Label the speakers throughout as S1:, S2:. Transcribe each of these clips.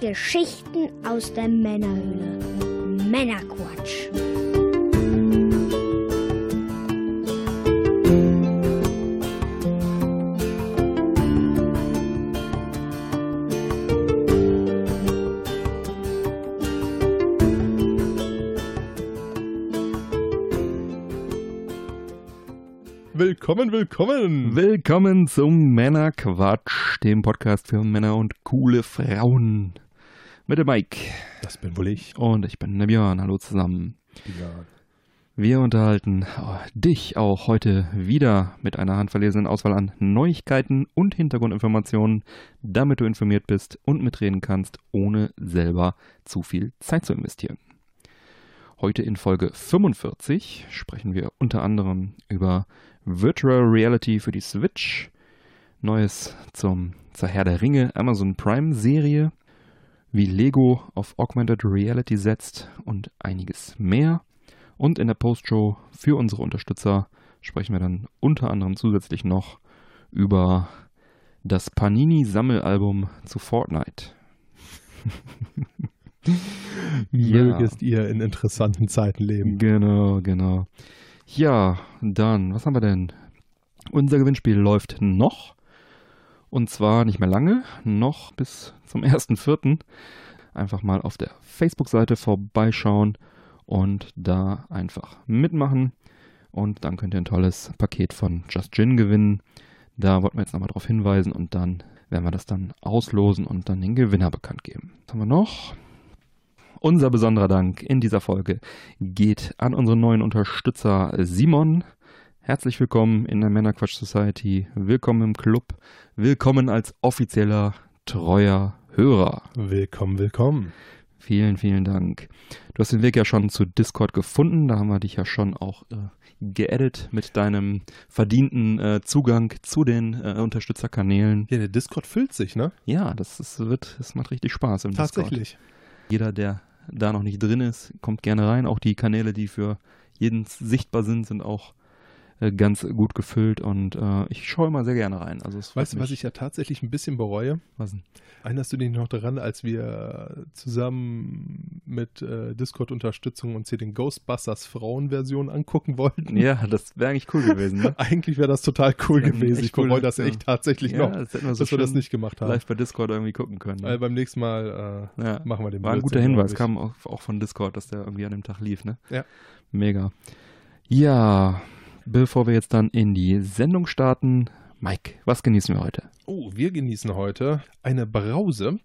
S1: Geschichten aus der Männerhöhle. Männerquatsch.
S2: Willkommen, willkommen.
S3: Willkommen zum Männerquatsch, dem Podcast für Männer und coole Frauen. Mit dem Mike.
S2: Das bin wohl ich.
S3: Und ich bin der Björn. Hallo zusammen.
S2: Ja.
S3: Wir unterhalten dich auch heute wieder mit einer handverlesenen Auswahl an Neuigkeiten und Hintergrundinformationen, damit du informiert bist und mitreden kannst, ohne selber zu viel Zeit zu investieren. Heute in Folge 45 sprechen wir unter anderem über Virtual Reality für die Switch, Neues zum, zur Herr der Ringe Amazon Prime Serie, wie Lego auf Augmented Reality setzt und einiges mehr. Und in der Postshow für unsere Unterstützer sprechen wir dann unter anderem zusätzlich noch über das Panini-Sammelalbum zu Fortnite.
S2: Mögest ihr in interessanten Zeiten leben.
S3: Genau, genau. Ja, dann, was haben wir denn? Unser Gewinnspiel läuft noch. Und zwar nicht mehr lange, noch bis zum 1.4. Einfach mal auf der Facebook-Seite vorbeischauen und da einfach mitmachen. Und dann könnt ihr ein tolles Paket von Just Gin gewinnen. Da wollten wir jetzt nochmal darauf hinweisen und dann werden wir das dann auslosen und dann den Gewinner bekannt geben. Was haben wir noch? Unser besonderer Dank in dieser Folge geht an unseren neuen Unterstützer Simon. Herzlich willkommen in der Männerquatsch Society. Willkommen im Club. Willkommen als offizieller, treuer Hörer.
S2: Willkommen, willkommen.
S3: Vielen, vielen Dank. Du hast den Weg ja schon zu Discord gefunden. Da haben wir dich ja schon auch äh, geedit mit deinem verdienten äh, Zugang zu den äh, Unterstützerkanälen.
S2: Ja, der Discord füllt sich, ne?
S3: Ja, das, ist, wird, das macht richtig Spaß im
S2: Tatsächlich.
S3: Discord. Jeder, der da noch nicht drin ist, kommt gerne rein. Auch die Kanäle, die für jeden sichtbar sind, sind auch äh, ganz gut gefüllt und äh, ich schaue immer sehr gerne rein. Also
S2: weißt du, was ich ja tatsächlich ein bisschen bereue?
S3: Was denn?
S2: Erinnerst du dich noch daran, als wir zusammen mit äh, Discord-Unterstützung uns hier den Ghostbusters Frauenversion angucken wollten?
S3: Ja, das wäre eigentlich cool gewesen. Ne?
S2: eigentlich wäre das total cool gewesen. Ich bereue das echt tatsächlich
S3: ja,
S2: noch,
S3: das wir so
S2: dass wir das nicht gemacht haben.
S3: Live bei Discord irgendwie gucken können. Ne?
S2: Also beim nächsten Mal äh, ja. machen wir den
S3: War ein guter Hinweis, kam auch, auch von Discord, dass der irgendwie an dem Tag lief. Ne?
S2: Ja.
S3: Mega. Ja, bevor wir jetzt dann in die Sendung starten, Mike, was genießen wir heute?
S2: Oh, wir genießen heute eine Brause.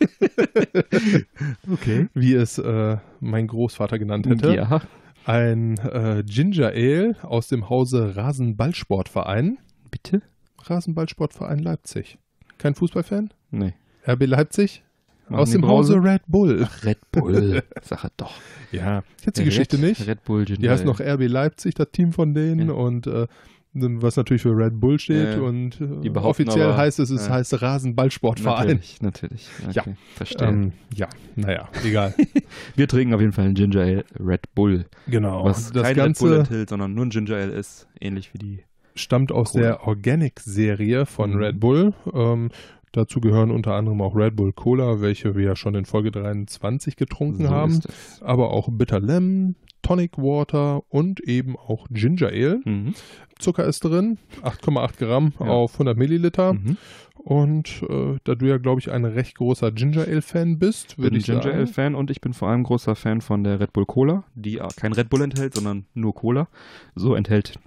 S3: okay.
S2: Wie es äh, mein Großvater genannt hätte.
S3: Ja.
S2: Ein äh, Ginger Ale aus dem Hause Rasenballsportverein.
S3: Bitte?
S2: Rasenballsportverein Leipzig. Kein Fußballfan?
S3: Nee.
S2: RB Leipzig?
S3: Machen
S2: aus dem? Hause Red Bull.
S3: Ach, Red Bull. Er doch.
S2: Ja, du die
S3: Red,
S2: Geschichte nicht?
S3: Red Bull Ginger
S2: Die heißt noch RB Leipzig, das Team von denen
S3: Ja.
S2: und äh, was natürlich für Red Bull steht
S3: Ja,
S2: und äh,
S3: die behaupten
S2: offiziell
S3: aber-
S2: heißt es, es
S3: ja.
S2: heißt Rasenballsportverein.
S3: Natürlich, natürlich. Okay,
S2: Ja.
S3: Verstehe.
S2: Ähm, ja, naja, egal.
S3: wir trinken auf jeden Fall ein Ginger Ale Red Bull.
S2: genau.
S3: Was
S2: das
S3: kein Red Bull
S2: Ganze
S3: enthält, sondern nur ein Ginger Ale ist. Ähnlich wie die.
S2: stammt aus
S3: Cola.
S2: der Organic-Serie von
S3: Mhm.
S2: Red Bull. Ähm, dazu gehören unter anderem auch Red Bull Cola, welche wir ja schon in Folge 23 getrunken
S3: So
S2: haben. Aber auch Bitter Lemon, Tonic Water und eben auch Ginger Ale.
S3: Mhm.
S2: Zucker ist drin, 8,8 Gramm
S3: Ja.
S2: auf 100 Milliliter.
S3: Mhm.
S2: Und äh, da du ja, glaube ich, ein recht großer Ginger Ale-Fan bist,
S3: bin
S2: würde ich
S3: Ginger
S2: sagen.
S3: Ale-Fan und ich bin vor allem großer Fan von der Red Bull Cola, die kein Red Bull enthält, sondern nur Cola. So enthält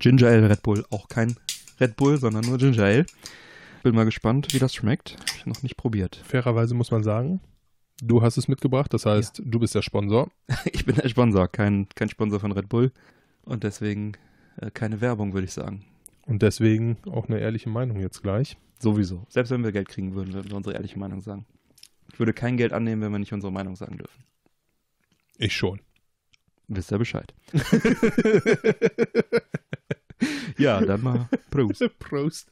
S3: Ginger Ale Red Bull auch kein Red Bull, sondern nur Ginger Ale. Bin mal gespannt, wie das schmeckt. Hab ich noch nicht probiert.
S2: Fairerweise muss man sagen, du hast es mitgebracht, das heißt, du bist der Sponsor.
S3: Ich bin der Sponsor, kein, kein Sponsor von Red Bull. Und deswegen äh, keine Werbung, würde ich sagen.
S2: Und deswegen auch eine ehrliche Meinung jetzt gleich.
S3: Sowieso. Selbst wenn wir Geld kriegen würden, würden wir unsere ehrliche Meinung sagen. Ich würde kein Geld annehmen, wenn wir nicht unsere Meinung sagen dürfen.
S2: Ich schon.
S3: Wisst ihr Bescheid. ja, dann mal Prost.
S2: Prost.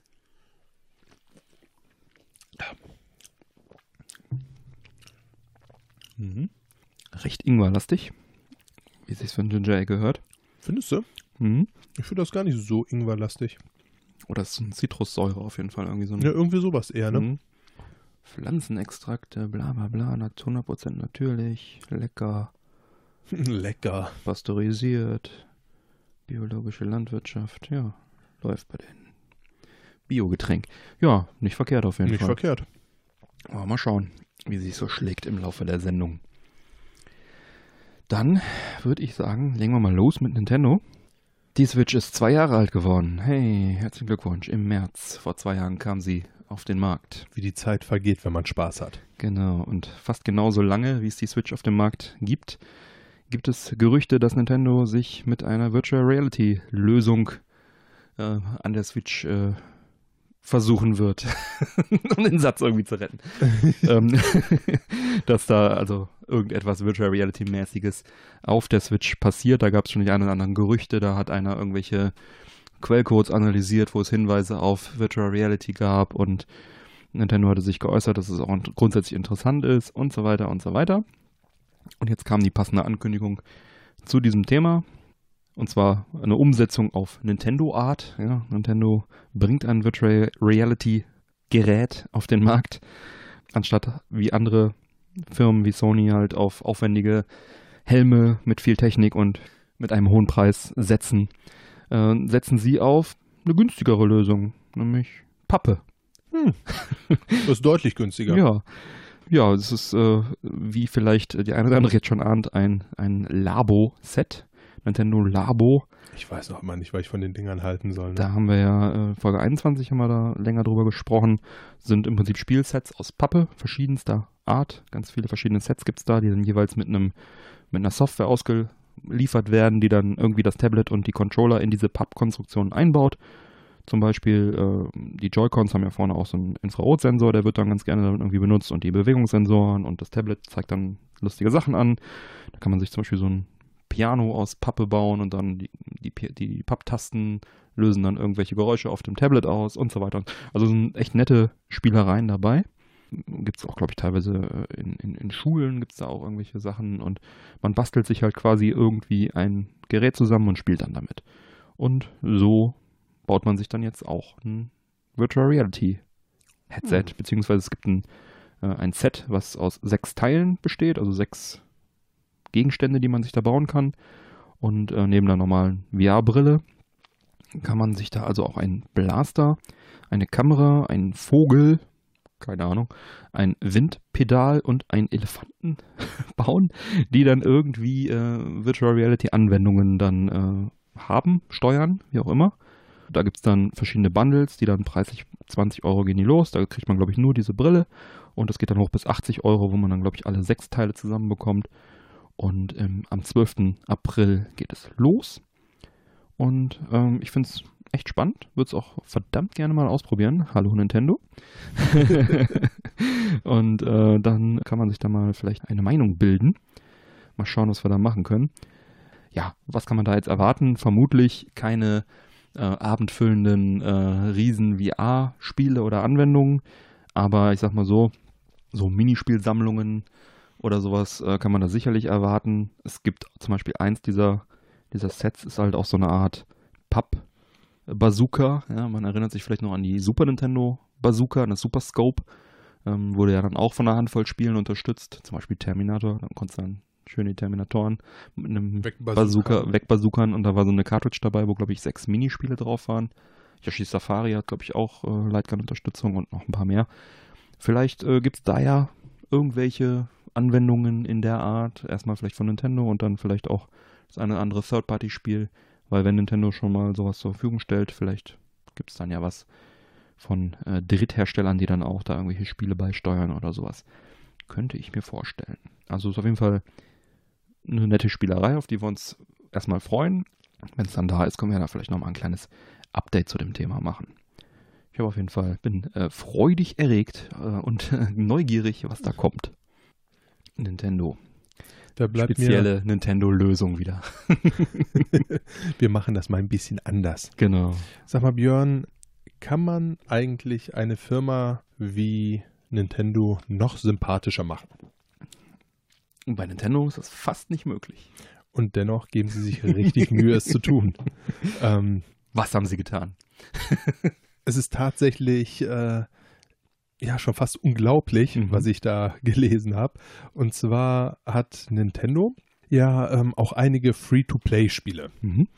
S3: Mhm. Recht ingwerlastig. Wie sich's für ein Ginger Ale gehört.
S2: Findest du?
S3: Mhm.
S2: Ich finde das gar nicht so ingwerlastig.
S3: Oder es ist ein Zitrussäure auf jeden Fall. Irgendwie so
S2: Ja, irgendwie sowas eher, ne?
S3: Mhm. Pflanzenextrakte, bla bla bla, 100% natürlich, lecker,
S2: Lecker.
S3: pasteurisiert, biologische Landwirtschaft, ja, läuft bei denen. Biogetränk. Ja, nicht verkehrt auf jeden
S2: Nicht
S3: Fall.
S2: verkehrt.
S3: Aber mal schauen, wie sich so schlägt im Laufe der Sendung. Dann würde ich sagen, legen wir mal los mit Nintendo. Die Switch ist zwei Jahre alt geworden. Hey, herzlichen Glückwunsch. Im März vor zwei Jahren kam sie auf den Markt.
S2: Wie die Zeit vergeht, wenn man Spaß hat.
S3: Genau, und fast genauso lange, wie es die Switch auf dem Markt gibt, gibt es Gerüchte, dass Nintendo sich mit einer Virtual Reality Lösung äh, an der Switch äh, versuchen wird, um den Satz irgendwie zu retten. ähm, dass da also irgendetwas Virtual Reality mäßiges auf der Switch passiert. Da gab es schon die ein oder anderen Gerüchte, da hat einer irgendwelche Quellcodes analysiert, wo es Hinweise auf Virtual Reality gab und Nintendo hatte sich geäußert, dass es auch grundsätzlich interessant ist und so weiter und so weiter. Und jetzt kam die passende Ankündigung zu diesem Thema. Und zwar eine Umsetzung auf Nintendo Art. Ja, Nintendo bringt ein Virtual Reality Gerät auf den Markt, anstatt wie andere Firmen wie Sony halt auf aufwendige Helme mit viel Technik und mit einem hohen Preis setzen, äh, setzen sie auf eine günstigere Lösung, nämlich Pappe.
S2: Das ist deutlich günstiger.
S3: Ja. Ja, es ist, äh, wie vielleicht die eine oder andere jetzt schon ahnt, ein, ein Labo-Set. Nintendo Labo.
S2: Ich weiß noch immer nicht, was ich von den Dingern halten soll. Ne?
S3: Da haben wir ja, äh, Folge 21 haben wir da länger drüber gesprochen. Sind im Prinzip Spielsets aus Pappe, verschiedenster Art. Ganz viele verschiedene Sets gibt es da, die dann jeweils mit einem mit einer Software ausgeliefert werden, die dann irgendwie das Tablet und die Controller in diese Pappkonstruktion einbaut. Zum Beispiel, äh, die Joy-Cons haben ja vorne auch so einen Infrarotsensor, der wird dann ganz gerne damit irgendwie benutzt und die Bewegungssensoren und das Tablet zeigt dann lustige Sachen an. Da kann man sich zum Beispiel so ein Piano aus Pappe bauen und dann die, die, die Papptasten lösen dann irgendwelche Geräusche auf dem Tablet aus und so weiter. Also sind echt nette Spielereien dabei. Gibt es auch, glaube ich, teilweise in, in, in Schulen gibt es da auch irgendwelche Sachen und man bastelt sich halt quasi irgendwie ein Gerät zusammen und spielt dann damit. Und so baut man sich dann jetzt auch ein Virtual Reality Headset,
S2: Mhm.
S3: beziehungsweise es gibt ein, äh, ein Set, was aus sechs Teilen besteht, also sechs Gegenstände, die man sich da bauen kann. Und äh, neben der normalen VR-Brille kann man sich da also auch einen Blaster, eine Kamera, einen Vogel, keine Ahnung, ein Windpedal und einen Elefanten bauen, die dann irgendwie äh, Virtual Reality Anwendungen dann äh, haben, steuern, wie auch immer. Da gibt es dann verschiedene Bundles, die dann preislich 20 Euro gehen die los. Da kriegt man, glaube ich, nur diese Brille. Und das geht dann hoch bis 80 Euro, wo man dann, glaube ich, alle sechs Teile zusammenbekommt. Und ähm, am 12. April geht es los. Und ähm, ich finde es echt spannend. Würde es auch verdammt gerne mal ausprobieren. Hallo Nintendo. und äh, dann kann man sich da mal vielleicht eine Meinung bilden. Mal schauen, was wir da machen können. Ja, was kann man da jetzt erwarten? Vermutlich keine äh, abendfüllenden äh, Riesen-VR-Spiele oder Anwendungen. Aber ich sag mal so, so Minispielsammlungen oder sowas äh, kann man da sicherlich erwarten. Es gibt zum Beispiel eins dieser, dieser Sets, ist halt auch so eine Art Papp-Bazooka. Ja, man erinnert sich vielleicht noch an die Super Nintendo Bazooka, das Super Scope. Ähm, wurde ja dann auch von einer Handvoll Spielen unterstützt. Zum Beispiel Terminator. Dann konntest du dann schöne Terminatoren mit einem Bazooka wegbazookan und da war so eine Cartridge dabei, wo glaube ich sechs Minispiele drauf waren. Yoshi Safari hat glaube ich auch äh, Lightgun-Unterstützung und noch ein paar mehr. Vielleicht äh, gibt es da ja irgendwelche Anwendungen in der Art. Erstmal vielleicht von Nintendo und dann vielleicht auch das eine oder andere Third-Party-Spiel. Weil wenn Nintendo schon mal sowas zur Verfügung stellt, vielleicht gibt es dann ja was von äh, Drittherstellern, die dann auch da irgendwelche Spiele beisteuern oder sowas. Könnte ich mir vorstellen. Also ist auf jeden Fall eine nette Spielerei, auf die wir uns erstmal freuen. Wenn es dann da ist, können wir da vielleicht nochmal ein kleines Update zu dem Thema machen. Ich habe auf jeden Fall, bin äh, freudig erregt äh, und neugierig, was da kommt. Nintendo.
S2: Da bleibt
S3: Spezielle Nintendo-Lösung wieder.
S2: wir machen das mal ein bisschen anders.
S3: Genau.
S2: Sag mal, Björn, kann man eigentlich eine Firma wie Nintendo noch sympathischer machen?
S3: Und bei Nintendo ist das fast nicht möglich.
S2: Und dennoch geben sie sich richtig Mühe, es zu tun. Ähm,
S3: Was haben sie getan?
S2: es ist tatsächlich äh, ja schon fast unglaublich,
S3: Mhm.
S2: was ich da gelesen habe. Und zwar hat Nintendo ja ähm, auch einige Free-to-Play-Spiele.
S3: Mhm.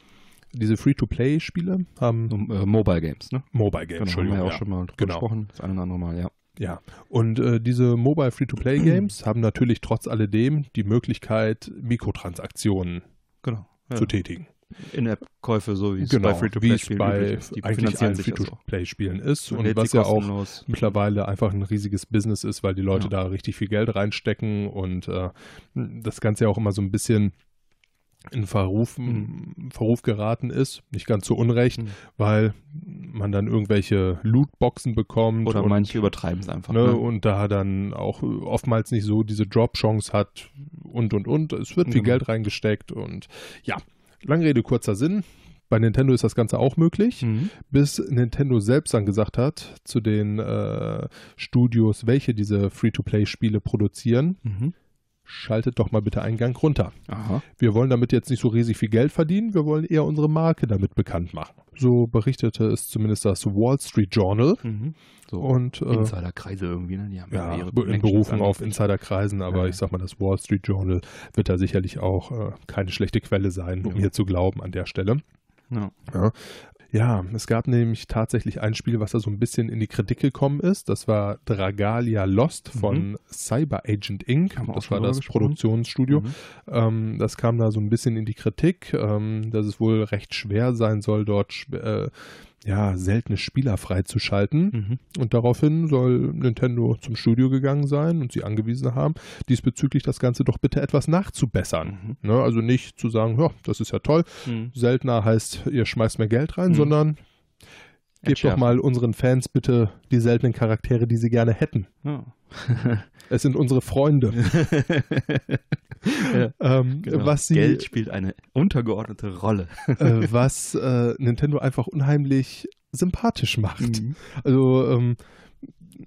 S2: Diese Free-to-Play-Spiele haben
S3: So, äh, Mobile Games, ne?
S2: Mobile Games,
S3: Genau, haben wir ja auch schon mal drüber
S2: Genau.
S3: gesprochen. Das eine oder andere Mal, ja.
S2: Ja, und äh, diese Mobile Free-to-Play-Games haben natürlich trotz alledem die Möglichkeit, Mikrotransaktionen
S3: Genau. Ja.
S2: zu tätigen.
S3: In-App-Käufe, so wie es
S2: Genau,
S3: bei Free-to-Play-Spielen
S2: bei.
S3: Die
S2: eigentlich allen. Free-to-Play-Spielen ist und
S3: lädt
S2: was ja auch mittlerweile einfach ein riesiges Business ist, weil die Leute
S3: Ja.
S2: da richtig viel Geld reinstecken und äh, das Ganze ja auch immer so ein bisschen in Verruf, Verruf geraten ist, nicht ganz zu Unrecht,
S3: Mhm.
S2: weil man dann irgendwelche Lootboxen bekommt
S3: Oder
S2: und,
S3: manche übertreiben es einfach.
S2: ne,
S3: Ne?
S2: und da dann auch oftmals nicht so diese Drop-Chance hat und und und. Es wird viel
S3: Genau.
S2: Geld reingesteckt und ja, lange Rede, kurzer Sinn. Bei Nintendo ist das Ganze auch möglich
S3: Mhm.
S2: bis Nintendo selbst dann gesagt hat zu den äh, Studios, welche diese Free-to-Play-Spiele produzieren,
S3: Mhm.
S2: Schaltet doch mal bitte einen Gang runter.
S3: Aha.
S2: Wir wollen damit jetzt nicht so riesig viel Geld verdienen, wir wollen eher unsere Marke damit bekannt machen. So berichtete es zumindest das Wall Street Journal
S3: Mhm. So
S2: und äh,
S3: Insiderkreise irgendwie, ne? Die haben
S2: ja,
S3: ihre
S2: in Berufung auf Insiderkreisen, aber
S3: ja.
S2: ich sag mal, das Wall Street Journal wird da sicherlich auch äh, keine schlechte Quelle sein, um
S3: Ja.
S2: hier zu glauben an der Stelle.
S3: Ja.
S2: Ja, es gab nämlich tatsächlich ein Spiel, was da so ein bisschen in die Kritik gekommen ist. Das war Dragalia Lost von Cyber Agent Inc.
S3: Mhm.
S2: Das war das
S3: gesprochen.
S2: Produktionsstudio.
S3: Mhm.
S2: Ähm, das kam da so ein bisschen in die Kritik, ähm, dass es wohl recht schwer sein soll, dort äh, ja, seltene Spieler freizuschalten.
S3: Mhm.
S2: Und daraufhin soll Nintendo zum Studio gegangen sein und sie angewiesen haben, diesbezüglich das Ganze doch bitte etwas nachzubessern.
S3: Mhm.
S2: Ne? Also nicht zu sagen, ja, das ist ja toll,
S3: Mhm.
S2: seltener heißt, ihr schmeißt mehr Geld rein,
S3: Mhm.
S2: sondern gebt doch mal unseren Fans bitte die seltenen Charaktere, die sie gerne hätten.
S3: Ja.
S2: Es sind unsere Freunde.
S3: Ja,
S2: ähm,
S3: genau.
S2: was sie,
S3: Geld spielt eine untergeordnete Rolle.
S2: äh, was äh, Nintendo einfach unheimlich sympathisch macht.
S3: Mhm.
S2: Also ähm,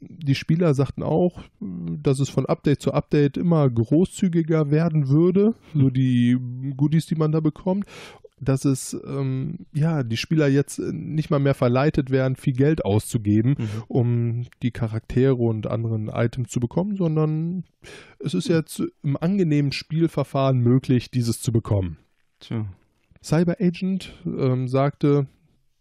S2: die Spieler sagten auch, dass es von Update zu Update immer großzügiger werden würde, so die Goodies, die man da bekommt. Dass es, ähm, ja, die Spieler jetzt nicht mal mehr verleitet werden, viel Geld auszugeben,
S3: Mhm.
S2: um die Charaktere und anderen Items zu bekommen, sondern es ist jetzt im angenehmen Spielverfahren möglich, dieses zu bekommen.
S3: Tja.
S2: Cyber Agent ähm, sagte,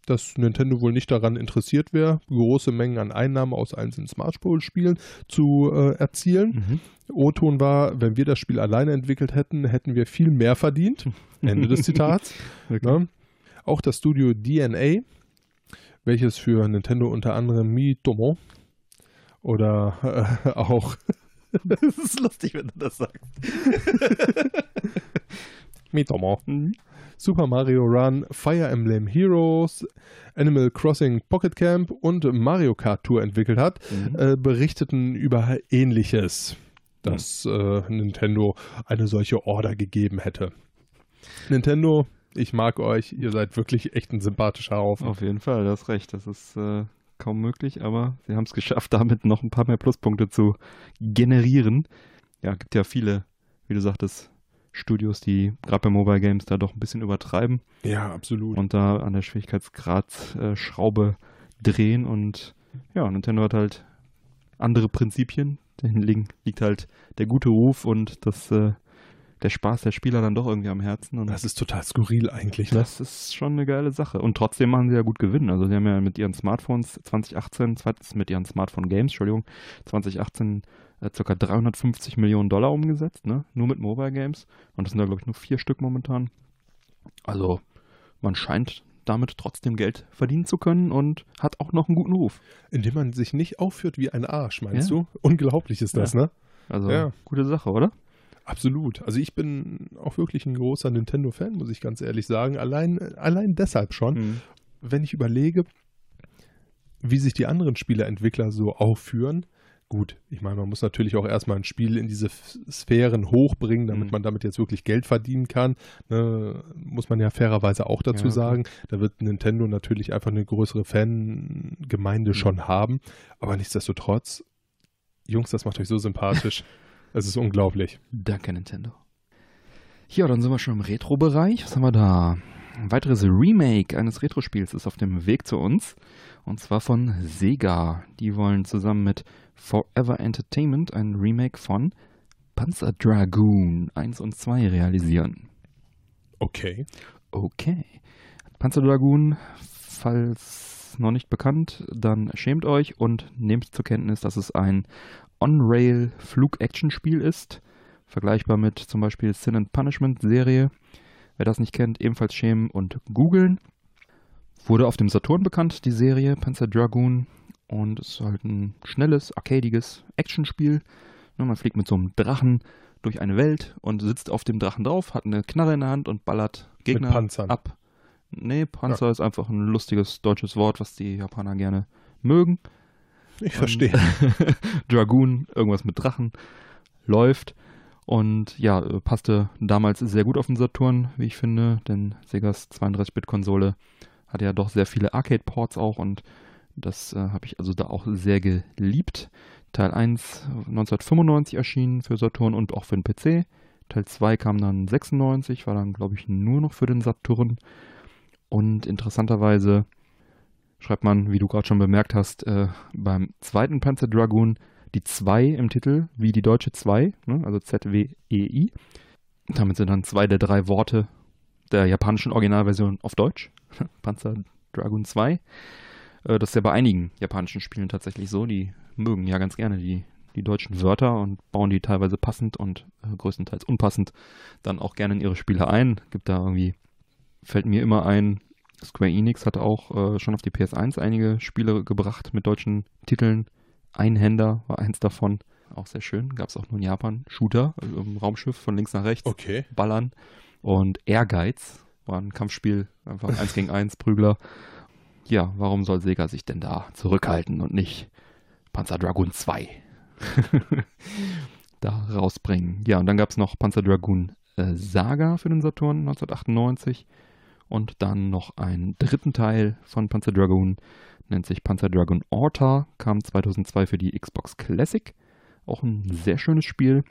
S2: dass Nintendo wohl nicht daran interessiert wäre, große Mengen an Einnahmen aus einzelnen Smartphone-Spielen zu äh, erzielen.
S3: Mhm.
S2: O-Ton war, wenn wir das Spiel alleine entwickelt hätten, hätten wir viel mehr verdient. Ende des Zitats.
S3: Wirklich.
S2: Ne? Auch das Studio DNA, welches für Nintendo unter anderem Miitomo oder äh, auch
S3: Das ist lustig, wenn du das sagst.
S2: Miitomo
S3: Mhm.
S2: Super Mario Run, Fire Emblem Heroes, Animal Crossing Pocket Camp und Mario Kart Tour entwickelt hat,
S3: Mhm.
S2: äh, berichteten über Ähnliches, dass äh, Nintendo eine solche Order gegeben hätte. Nintendo, ich mag euch, ihr seid wirklich echt ein sympathischer Haufen.
S3: Auf jeden Fall, du hast recht. Das ist äh, kaum möglich, aber sie haben es geschafft, damit noch ein paar mehr Pluspunkte zu generieren. Ja, gibt ja viele, wie du sagtest, Studios, die gerade bei Mobile Games da doch ein bisschen übertreiben
S2: Ja, absolut.
S3: und da an der Schwierigkeitsgrad-Schraube äh, Schraube drehen. Und ja, Nintendo hat halt andere Prinzipien. Dahin liegt halt der gute Ruf und das, äh, der Spaß der Spieler dann doch irgendwie am Herzen. Und
S2: Das ist total skurril eigentlich. Ne?
S3: das ist schon eine geile Sache. Und trotzdem machen sie ja gut Gewinn. Also sie haben ja mit ihren Smartphones 2018, zweitens mit ihren Smartphone Games, Entschuldigung, 2018 äh, ca. 350 Millionen Dollar umgesetzt, ne? Nur mit Mobile Games. Und das sind da, glaube ich, nur vier Stück momentan. Also man scheint damit trotzdem Geld verdienen zu können und hat auch noch einen guten Ruf.
S2: Indem man sich nicht aufführt wie ein Arsch, meinst
S3: Ja.
S2: du? Unglaublich ist das,
S3: Ja.
S2: ne?
S3: Also
S2: Ja.
S3: gute Sache, oder?
S2: Absolut. Also ich bin auch wirklich ein großer Nintendo-Fan, muss ich ganz ehrlich sagen. Allein, allein deshalb schon,
S3: Mhm.
S2: wenn ich überlege, wie sich die anderen Spieleentwickler so aufführen. Gut, ich meine, man muss natürlich auch erstmal ein Spiel in diese Sphären hochbringen, damit
S3: Mhm.
S2: man damit jetzt wirklich Geld verdienen kann. Ne, muss man ja fairerweise auch dazu
S3: Ja,
S2: sagen. Da wird Nintendo natürlich einfach eine größere Fangemeinde
S3: Mhm.
S2: schon haben. Aber nichtsdestotrotz, Jungs, das macht euch so sympathisch. Es ist unglaublich.
S3: Danke, Nintendo. Ja, dann sind wir schon im Retro-Bereich. Was haben wir da? Ein weiteres Remake eines Retro-Spiels ist auf dem Weg zu uns. Und zwar von Sega. Die wollen zusammen mit Forever Entertainment ein Remake von Panzer Dragoon 1 und 2 realisieren.
S2: Okay.
S3: Okay. Panzer Dragoon, falls noch nicht bekannt, dann schämt euch und nehmt zur Kenntnis, dass es ein On-Rail-Flug-Action-Spiel ist. Vergleichbar mit zum Beispiel Sin and Punishment-Serie. Wer das nicht kennt, ebenfalls schämen und googeln. Wurde auf dem Saturn bekannt, die Serie Panzer Dragoon. Und es ist halt ein schnelles, arcadiges Actionspiel. Ne, man fliegt mit so einem Drachen durch eine Welt und sitzt auf dem Drachen drauf, hat eine Knarre in der Hand und ballert Gegner
S2: Mit Panzern.
S3: ab. Nee, Panzer ist einfach ein lustiges deutsches Wort, was die Japaner gerne mögen.
S2: Ich verstehe.
S3: Dragoon, irgendwas mit Drachen, läuft. Und ja, äh, passte damals sehr gut auf den Saturn, wie ich finde, denn Segas 32-Bit-Konsole hatte ja doch sehr viele Arcade-Ports auch und das äh, habe ich also da auch sehr geliebt. Teil 1 1995 erschienen für Saturn und auch für den PC. Teil 2 kam dann 96, war dann glaube ich nur noch für den Saturn. Und interessanterweise schreibt man, wie du gerade schon bemerkt hast, äh, beim zweiten Panzer Dragoon die 2 im Titel, wie die deutsche 2, ne? also Z-W-E-I. Damit sind dann zwei der drei Worte der japanischen Originalversion auf Deutsch. Panzer Dragoon 2. Äh, das ist ja bei einigen japanischen Spielen tatsächlich so. Die mögen ja ganz gerne die, die deutschen Wörter und bauen die teilweise passend und äh, größtenteils unpassend dann auch gerne in ihre Spiele ein. Gibt da irgendwie, fällt mir immer ein, Square Enix hat auch äh, schon auf die PS1 einige Spiele gebracht mit deutschen Titeln. Einhänder war eins davon. Auch sehr schön. Gab es auch nur in Japan. Shooter also im Raumschiff von links nach rechts.
S2: Okay.
S3: Ballern. Und Ehrgeiz war ein Kampfspiel. Einfach eins gegen eins, Prügler. Ja, warum soll Sega sich denn da zurückhalten und nicht Panzer Dragoon 2 da rausbringen? Ja, und dann gab es noch Panzer Dragoon äh, Saga für den Saturn 1998 und dann noch einen dritten Teil von Panzer Dragoon, nennt sich Panzer Dragoon Orta, kam 2002 für die Xbox Classic. Auch ein sehr schönes Spiel.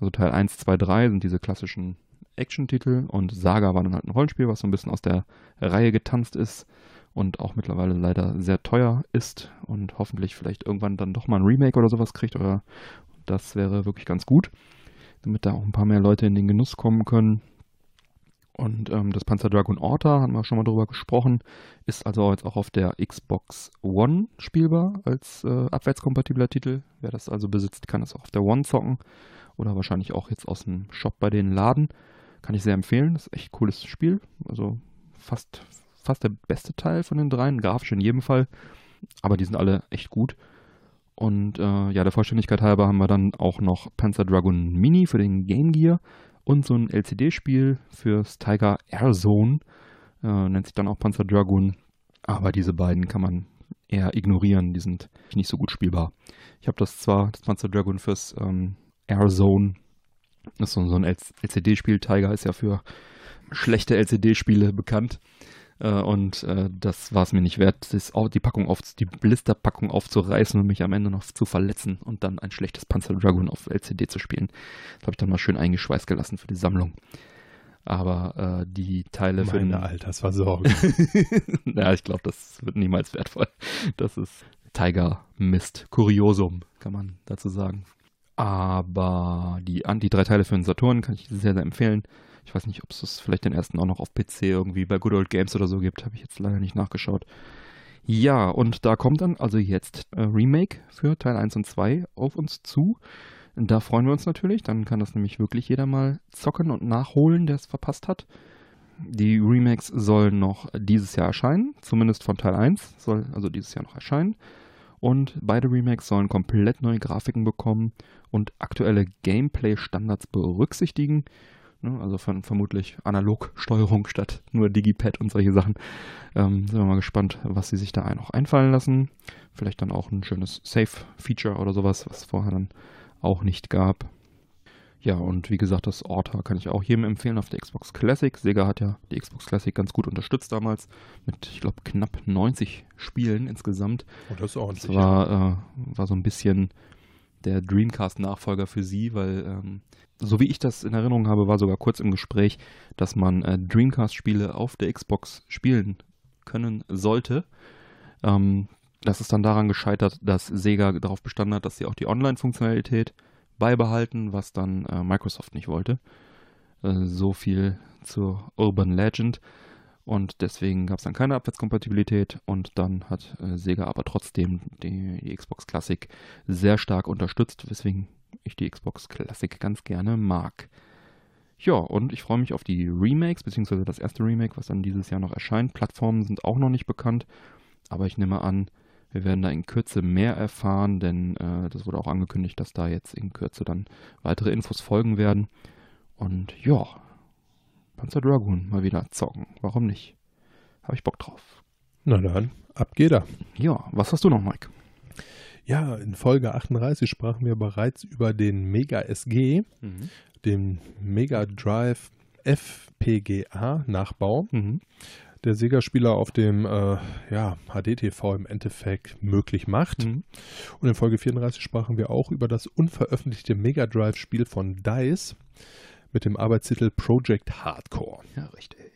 S3: Also Teil 1, 2, 3 sind diese klassischen Action-Titel und Saga war dann halt ein Rollenspiel, was so ein bisschen aus der Reihe getanzt ist und auch mittlerweile leider sehr teuer ist und hoffentlich vielleicht irgendwann dann doch mal ein Remake oder sowas kriegt oder das wäre wirklich ganz gut, damit da auch ein paar mehr Leute in den Genuss kommen können. Und ähm, das Panzer Dragoon Orta, haben wir schon mal drüber gesprochen, ist also jetzt auch auf der Xbox One spielbar als äh, abwärtskompatibler Titel. Wer das also besitzt, kann es auch auf der One zocken oder wahrscheinlich auch jetzt aus dem Shop bei denen laden. Kann ich sehr empfehlen. Das ist echt cooles Spiel. Also fast, fast der beste Teil von den dreien, grafisch in jedem Fall. Aber die sind alle echt gut. Und äh, ja, der Vollständigkeit halber haben wir dann auch noch Panzer Dragoon Mini für den Game Gear und so ein LCD-Spiel fürs Tiger Air Zone. Äh, nennt sich dann auch Panzer Dragoon. Aber diese beiden kann man eher ignorieren. Die sind nicht so gut spielbar. Ich habe das zwar, das Panzer Dragoon fürs ähm, Air Zone. Das ist so ein LCD-Spiel. Tiger ist ja für schlechte LCD-Spiele bekannt. Äh, und äh, das war es mir nicht wert, die Packung auf, die Blisterpackung aufzureißen und mich am Ende noch zu verletzen und dann ein schlechtes Panzer Dragoon auf LCD zu spielen. Das habe ich dann mal schön eingeschweißt gelassen für die Sammlung. Aber äh, die Teile für
S2: Meine Altersversorgung.
S3: ja, ich glaube, das wird niemals wertvoll. Das ist Tiger Mist. Kuriosum, kann man dazu sagen. Aber die, die drei Teile für den Saturn kann ich sehr, sehr empfehlen. Ich weiß nicht, ob es vielleicht den ersten auch noch auf PC irgendwie bei Good Old Games oder so gibt. Habe ich jetzt leider nicht nachgeschaut. Ja, und da kommt dann also jetzt äh, Remake für Teil 1 und 2 auf uns zu. Da freuen wir uns natürlich. Dann kann das nämlich wirklich jeder mal zocken und nachholen, der es verpasst hat. Die Remakes sollen noch dieses Jahr erscheinen, zumindest von Teil 1 soll also dieses Jahr noch erscheinen. Und beide Remakes sollen komplett neue Grafiken bekommen und aktuelle Gameplay-Standards berücksichtigen. Ne, also von, vermutlich Analogsteuerung statt nur Digipad und solche Sachen. Ähm, sind wir mal gespannt, was sie sich da noch einfallen lassen. Vielleicht dann auch ein schönes Save-Feature oder sowas, was es vorher dann auch nicht gab. Ja, und wie gesagt, das Orta kann ich auch jedem empfehlen auf der Xbox Classic. Sega hat ja die Xbox Classic ganz gut unterstützt damals mit, ich glaube, knapp 90 Spielen insgesamt.
S2: Und das ist
S3: Das
S2: ordentlich.
S3: war, äh, war so ein bisschen der Dreamcast-Nachfolger für sie, weil ähm, so wie ich das in Erinnerung habe, war sogar kurz im Gespräch, dass man äh, Dreamcast-Spiele auf der Xbox spielen können sollte. Ähm, das ist dann daran gescheitert, dass Sega darauf bestanden hat, dass sie auch die Online-Funktionalität beibehalten, was dann äh, Microsoft nicht wollte. Äh, so viel zur Urban Legend. Und deswegen gab es dann keine Abwärtskompatibilität und dann hat äh, Sega aber trotzdem die, die, Xbox Classic sehr stark unterstützt, weswegen ich die Xbox Classic ganz gerne mag. Ja, und ich freue mich auf die Remakes, beziehungsweise das erste Remake, was dann dieses Jahr noch erscheint. Plattformen sind auch noch nicht bekannt, aber ich nehme an, wir werden da in Kürze mehr erfahren, denn äh, das wurde auch angekündigt, dass da jetzt in Kürze dann weitere Infos folgen werden. Und ja, Panzer Dragoon mal wieder zocken. Warum nicht? Habe ich Bock drauf.
S2: Na dann, ab geht er.
S3: Ja, was hast du noch, Mike?
S2: Ja, in Folge 38 sprachen wir bereits über den Mega SG, mhm. den Mega Drive FPGA Nachbau. Mhm. Der Sega-Spieler auf dem äh, ja, HDTV im Endeffekt möglich macht. Mhm. Und in Folge 34 sprachen wir auch über das unveröffentlichte Mega Drive-Spiel von DICE mit dem Arbeitstitel Project Hardcore.
S3: Ja, richtig.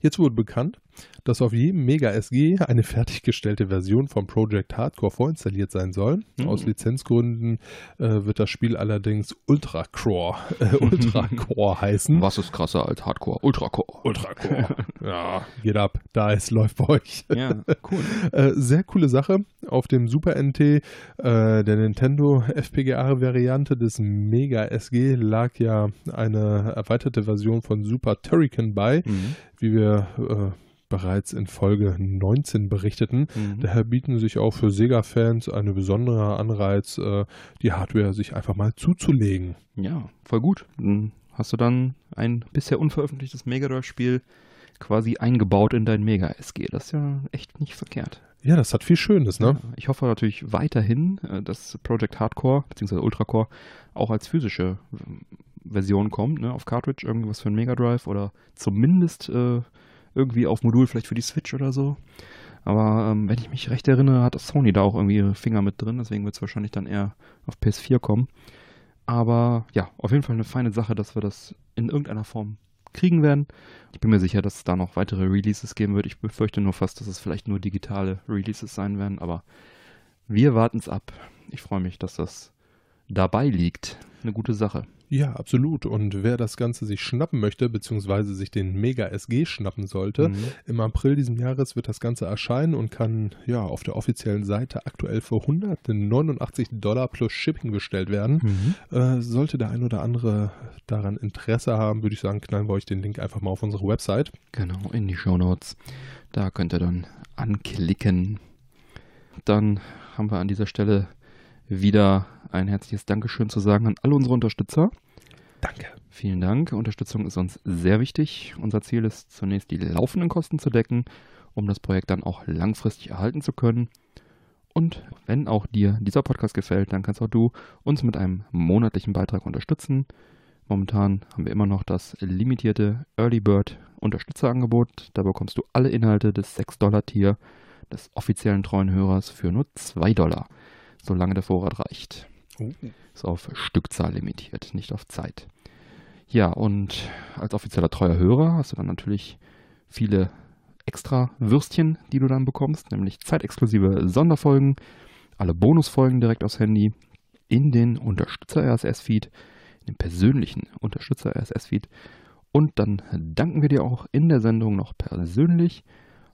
S2: Jetzt wurde bekannt, dass auf jedem Mega SG eine fertiggestellte Version von Project Hardcore vorinstalliert sein soll. Mhm. Aus Lizenzgründen äh, wird das Spiel allerdings Ultracore, äh, Ultracore heißen.
S3: Was ist krasser als Hardcore? Ultracore.
S2: Ultracore. ja, geht ab. Da ist läuft bei euch.
S3: Ja, cool.
S2: äh, sehr coole Sache. Auf dem Super NT äh, der Nintendo FPGA-Variante des Mega SG lag ja eine erweiterte Version von Super Turrican bei, mhm. Wie wir äh, bereits in Folge 19 berichteten. Mhm. Daher bieten sich auch für Sega-Fans eine besondere Anreiz, äh, die Hardware sich einfach mal zuzulegen.
S3: Ja, voll gut. Dann hast du dann ein bisher unveröffentlichtes Mega Drive-Spiel quasi eingebaut in dein Mega SG. Das ist ja echt nicht verkehrt.
S2: Ja, das hat viel Schönes, ne?
S3: Ich hoffe natürlich weiterhin, äh, dass Project Hardcore bzw. Ultracore auch als physische Version kommt, ne, auf Cartridge, irgendwas für ein Mega Drive oder zumindest äh, irgendwie auf Modul vielleicht für die Switch oder so. Aber ähm, wenn ich mich recht erinnere, hat Sony da auch irgendwie ihre Finger mit drin, deswegen wird es wahrscheinlich dann eher auf PS4 kommen. Aber ja, auf jeden Fall eine feine Sache, dass wir das in irgendeiner Form kriegen werden. Ich bin mir sicher, dass es da noch weitere Releases geben wird. Ich befürchte nur fast, dass es vielleicht nur digitale Releases sein werden, aber wir warten es ab. Ich freue mich, dass das dabei liegt. Eine gute Sache.
S2: Ja, absolut. Und wer das Ganze sich schnappen möchte, beziehungsweise sich den Mega SG schnappen sollte, mhm. im April diesen Jahres wird das Ganze erscheinen und kann ja auf der offiziellen Seite aktuell für 189 Dollar plus Shipping bestellt werden. Mhm. Äh, sollte der ein oder andere daran Interesse haben, würde ich sagen, knallen wir euch den Link einfach mal auf unsere Website.
S3: Genau, in die Show Notes. Da könnt ihr dann anklicken. Dann haben wir an dieser Stelle wieder ein herzliches Dankeschön zu sagen an alle unsere Unterstützer.
S2: Danke.
S3: Vielen Dank. Unterstützung ist uns sehr wichtig. Unser Ziel ist zunächst die laufenden Kosten zu decken, um das Projekt dann auch langfristig erhalten zu können. Und wenn auch dir dieser Podcast gefällt, dann kannst auch du uns mit einem monatlichen Beitrag unterstützen. Momentan haben wir immer noch das limitierte Early Bird Unterstützerangebot. Da bekommst du alle Inhalte des 6-Dollar-Tier des offiziellen treuen Hörers für nur 2 Dollar solange der Vorrat reicht. Uh. Ist auf Stückzahl limitiert, nicht auf Zeit. Ja, und als offizieller treuer Hörer hast du dann natürlich viele extra Würstchen, die du dann bekommst, nämlich zeitexklusive Sonderfolgen, alle Bonusfolgen direkt aufs Handy, in den Unterstützer RSS-Feed, in den persönlichen Unterstützer RSS-Feed. Und dann danken wir dir auch in der Sendung noch persönlich.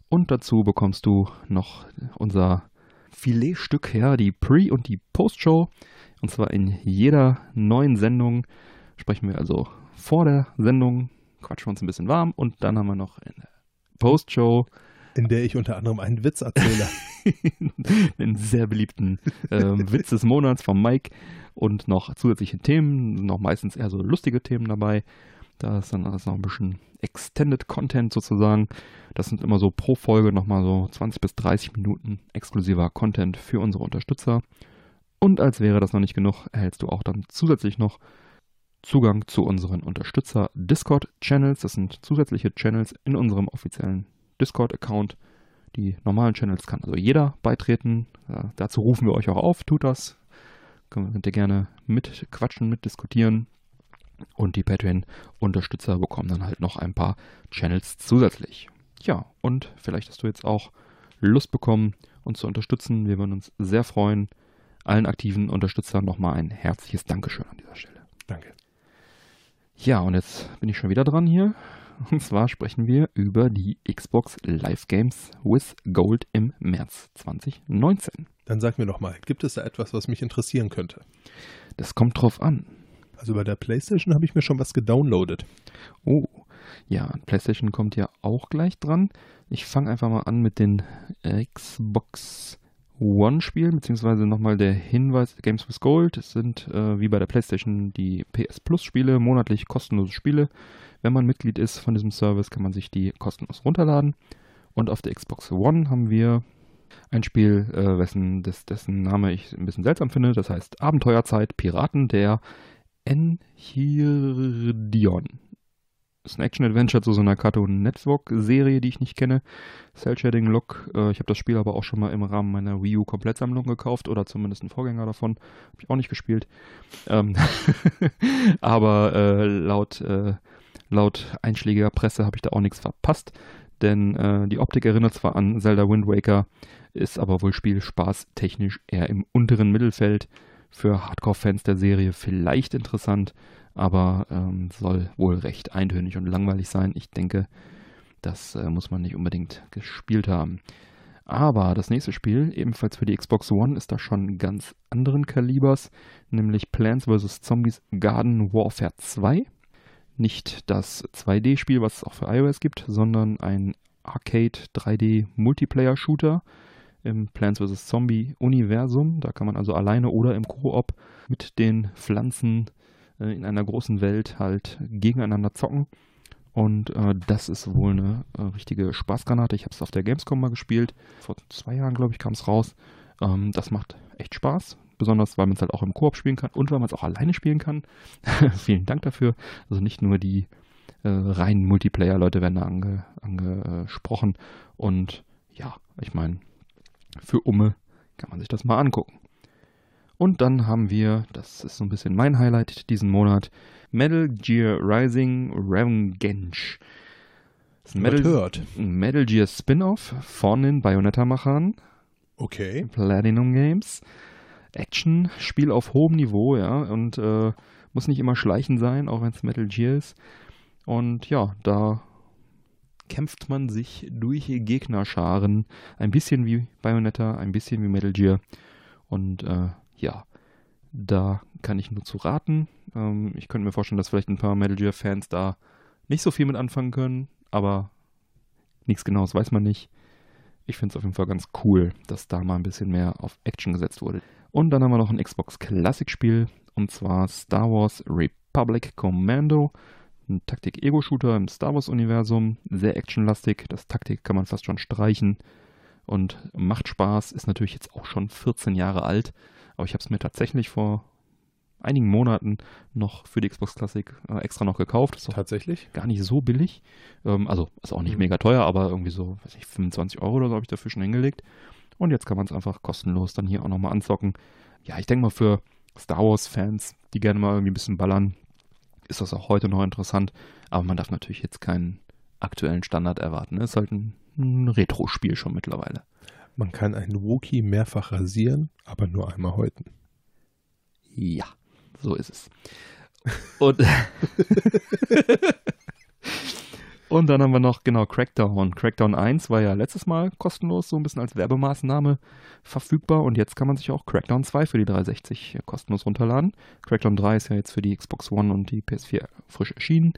S3: Und dazu bekommst du noch unser Filetstück her, die Pre- und die Post-Show. Und zwar in jeder neuen Sendung sprechen wir also vor der Sendung, quatschen wir uns ein bisschen warm und dann haben wir noch in der Post-Show.
S2: In der ich unter anderem einen Witz erzähle.
S3: einen sehr beliebten äh, Witz des Monats von Mike und noch zusätzliche Themen, noch meistens eher so lustige Themen dabei. Da ist dann alles noch ein bisschen Extended Content sozusagen. Das sind immer so pro Folge nochmal so 20 bis 30 Minuten exklusiver Content für unsere Unterstützer. Und als wäre das noch nicht genug, erhältst du auch dann zusätzlich noch Zugang zu unseren Unterstützer Discord Channels. Das sind zusätzliche Channels in unserem offiziellen Discord Account. Die normalen Channels kann also jeder beitreten. Ja, dazu rufen wir euch auch auf. Tut das. Könnt ihr gerne mitquatschen, mitdiskutieren. Und die Patreon-Unterstützer bekommen dann halt noch ein paar Channels zusätzlich. Ja, und vielleicht hast du jetzt auch Lust bekommen, uns zu unterstützen. Wir würden uns sehr freuen. Allen aktiven Unterstützern nochmal ein herzliches Dankeschön an dieser Stelle.
S2: Danke.
S3: Ja, und jetzt bin ich schon wieder dran hier. Und zwar sprechen wir über die Xbox Live Games with Gold im März 2019.
S2: Dann sag mir doch mal, gibt es da etwas, was mich interessieren könnte?
S3: Das kommt drauf an.
S2: Also bei der PlayStation habe ich mir schon was gedownloadet.
S3: Oh, ja, PlayStation kommt ja auch gleich dran. Ich fange einfach mal an mit den Xbox One-Spielen, beziehungsweise nochmal der Hinweis, Games with Gold sind äh, wie bei der PlayStation die PS Plus-Spiele, monatlich kostenlose Spiele. Wenn man Mitglied ist von diesem Service, kann man sich die kostenlos runterladen. Und auf der Xbox One haben wir ein Spiel, äh, wessen, des, dessen Name ich ein bisschen seltsam finde. Das heißt Abenteuerzeit Piraten der Enchiridion. Das ist ein Action-Adventure zu so einer Cartoon Network-Serie, die ich nicht kenne. Cell-Shading Look. Äh, ich habe das Spiel aber auch schon mal im Rahmen meiner Wii U-Komplettsammlung gekauft oder zumindest einen Vorgänger davon. Habe ich auch nicht gespielt. Ähm aber äh, laut, äh, laut einschlägiger Presse habe ich da auch nichts verpasst. Denn die Optik erinnert zwar an Zelda Wind Waker, ist aber wohl Spielspaß technisch eher im unteren Mittelfeld. Für Hardcore-Fans der Serie vielleicht interessant, aber ähm, soll wohl recht eintönig und langweilig sein. Ich denke, das äh, muss man nicht unbedingt gespielt haben. Aber das nächste Spiel, ebenfalls für die Xbox One, ist da schon ganz anderen Kalibers, nämlich Plants vs. Zombies Garden Warfare 2. Nicht das 2D-Spiel, was es auch für iOS gibt, sondern ein Arcade 3D Multiplayer-Shooter im Plants vs. Zombie-Universum. Da kann man also alleine oder im Koop mit den Pflanzen äh, in einer großen Welt halt gegeneinander zocken. Und äh, das ist wohl eine äh, richtige Spaßgranate. Ich habe es auf der Gamescom mal gespielt. Vor zwei Jahren, glaube ich, kam es raus. Ähm, das macht echt Spaß. Besonders, weil man es halt auch im Koop spielen kann und weil man es auch alleine spielen kann. Vielen Dank dafür. Also nicht nur die äh, reinen Multiplayer-Leute werden da ange, angesprochen. Und ja, ich meine, für Umme kann man sich das mal angucken. Und dann haben wir, das ist so ein bisschen mein Highlight diesen Monat, Metal Gear Rising Revenge. Das ist ein Metal,
S2: hört.
S3: Metal Gear Spin-off von den Bayonetta-Machern.
S2: Okay.
S3: Platinum Games. Action, Spiel auf hohem Niveau, ja, und äh, muss nicht immer schleichen sein, auch wenn es Metal Gear ist. Und ja, da kämpft man sich durch Gegnerscharen. Ein bisschen wie Bayonetta, ein bisschen wie Metal Gear. Und äh, ja, da kann ich nur zu raten. Ähm, ich könnte mir vorstellen, dass vielleicht ein paar Metal Gear-Fans da nicht so viel mit anfangen können, aber nichts Genaues weiß man nicht. Ich finde es auf jeden Fall ganz cool, dass da mal ein bisschen mehr auf Action gesetzt wurde. Und dann haben wir noch ein Xbox Classic-Spiel, und zwar Star Wars Republic Commando. Ein Taktik-Ego-Shooter im Star Wars-Universum, sehr actionlastig. Das Taktik kann man fast schon streichen und macht Spaß. Ist natürlich jetzt auch schon 14 Jahre alt, aber ich habe es mir tatsächlich vor einigen Monaten noch für die Xbox Classic äh, extra noch gekauft. Ist
S2: Tatsächlich?
S3: gar nicht so billig. Ähm, also ist auch nicht
S2: Mhm.
S3: mega teuer, aber irgendwie so, weiß ich, 25 Euro oder so habe ich dafür schon hingelegt. Und jetzt kann man es einfach kostenlos dann hier auch nochmal anzocken. Ja, ich denke mal für Star Wars-Fans, die gerne mal irgendwie ein bisschen ballern, ist das auch heute noch interessant. Aber man darf natürlich jetzt keinen aktuellen Standard erwarten. ne? Ist halt ein, ein Retro-Spiel schon mittlerweile.
S2: Man kann einen Wookie mehrfach rasieren, aber nur einmal häuten.
S3: Ja, so ist es. Und, und dann haben wir noch, genau, Crackdown. Crackdown 1 war ja letztes Mal kostenlos, so ein bisschen als Werbemaßnahme verfügbar. Und jetzt kann man sich auch Crackdown 2 für die 360 kostenlos runterladen. Crackdown 3 ist ja jetzt für die Xbox One und die PS4 frisch erschienen.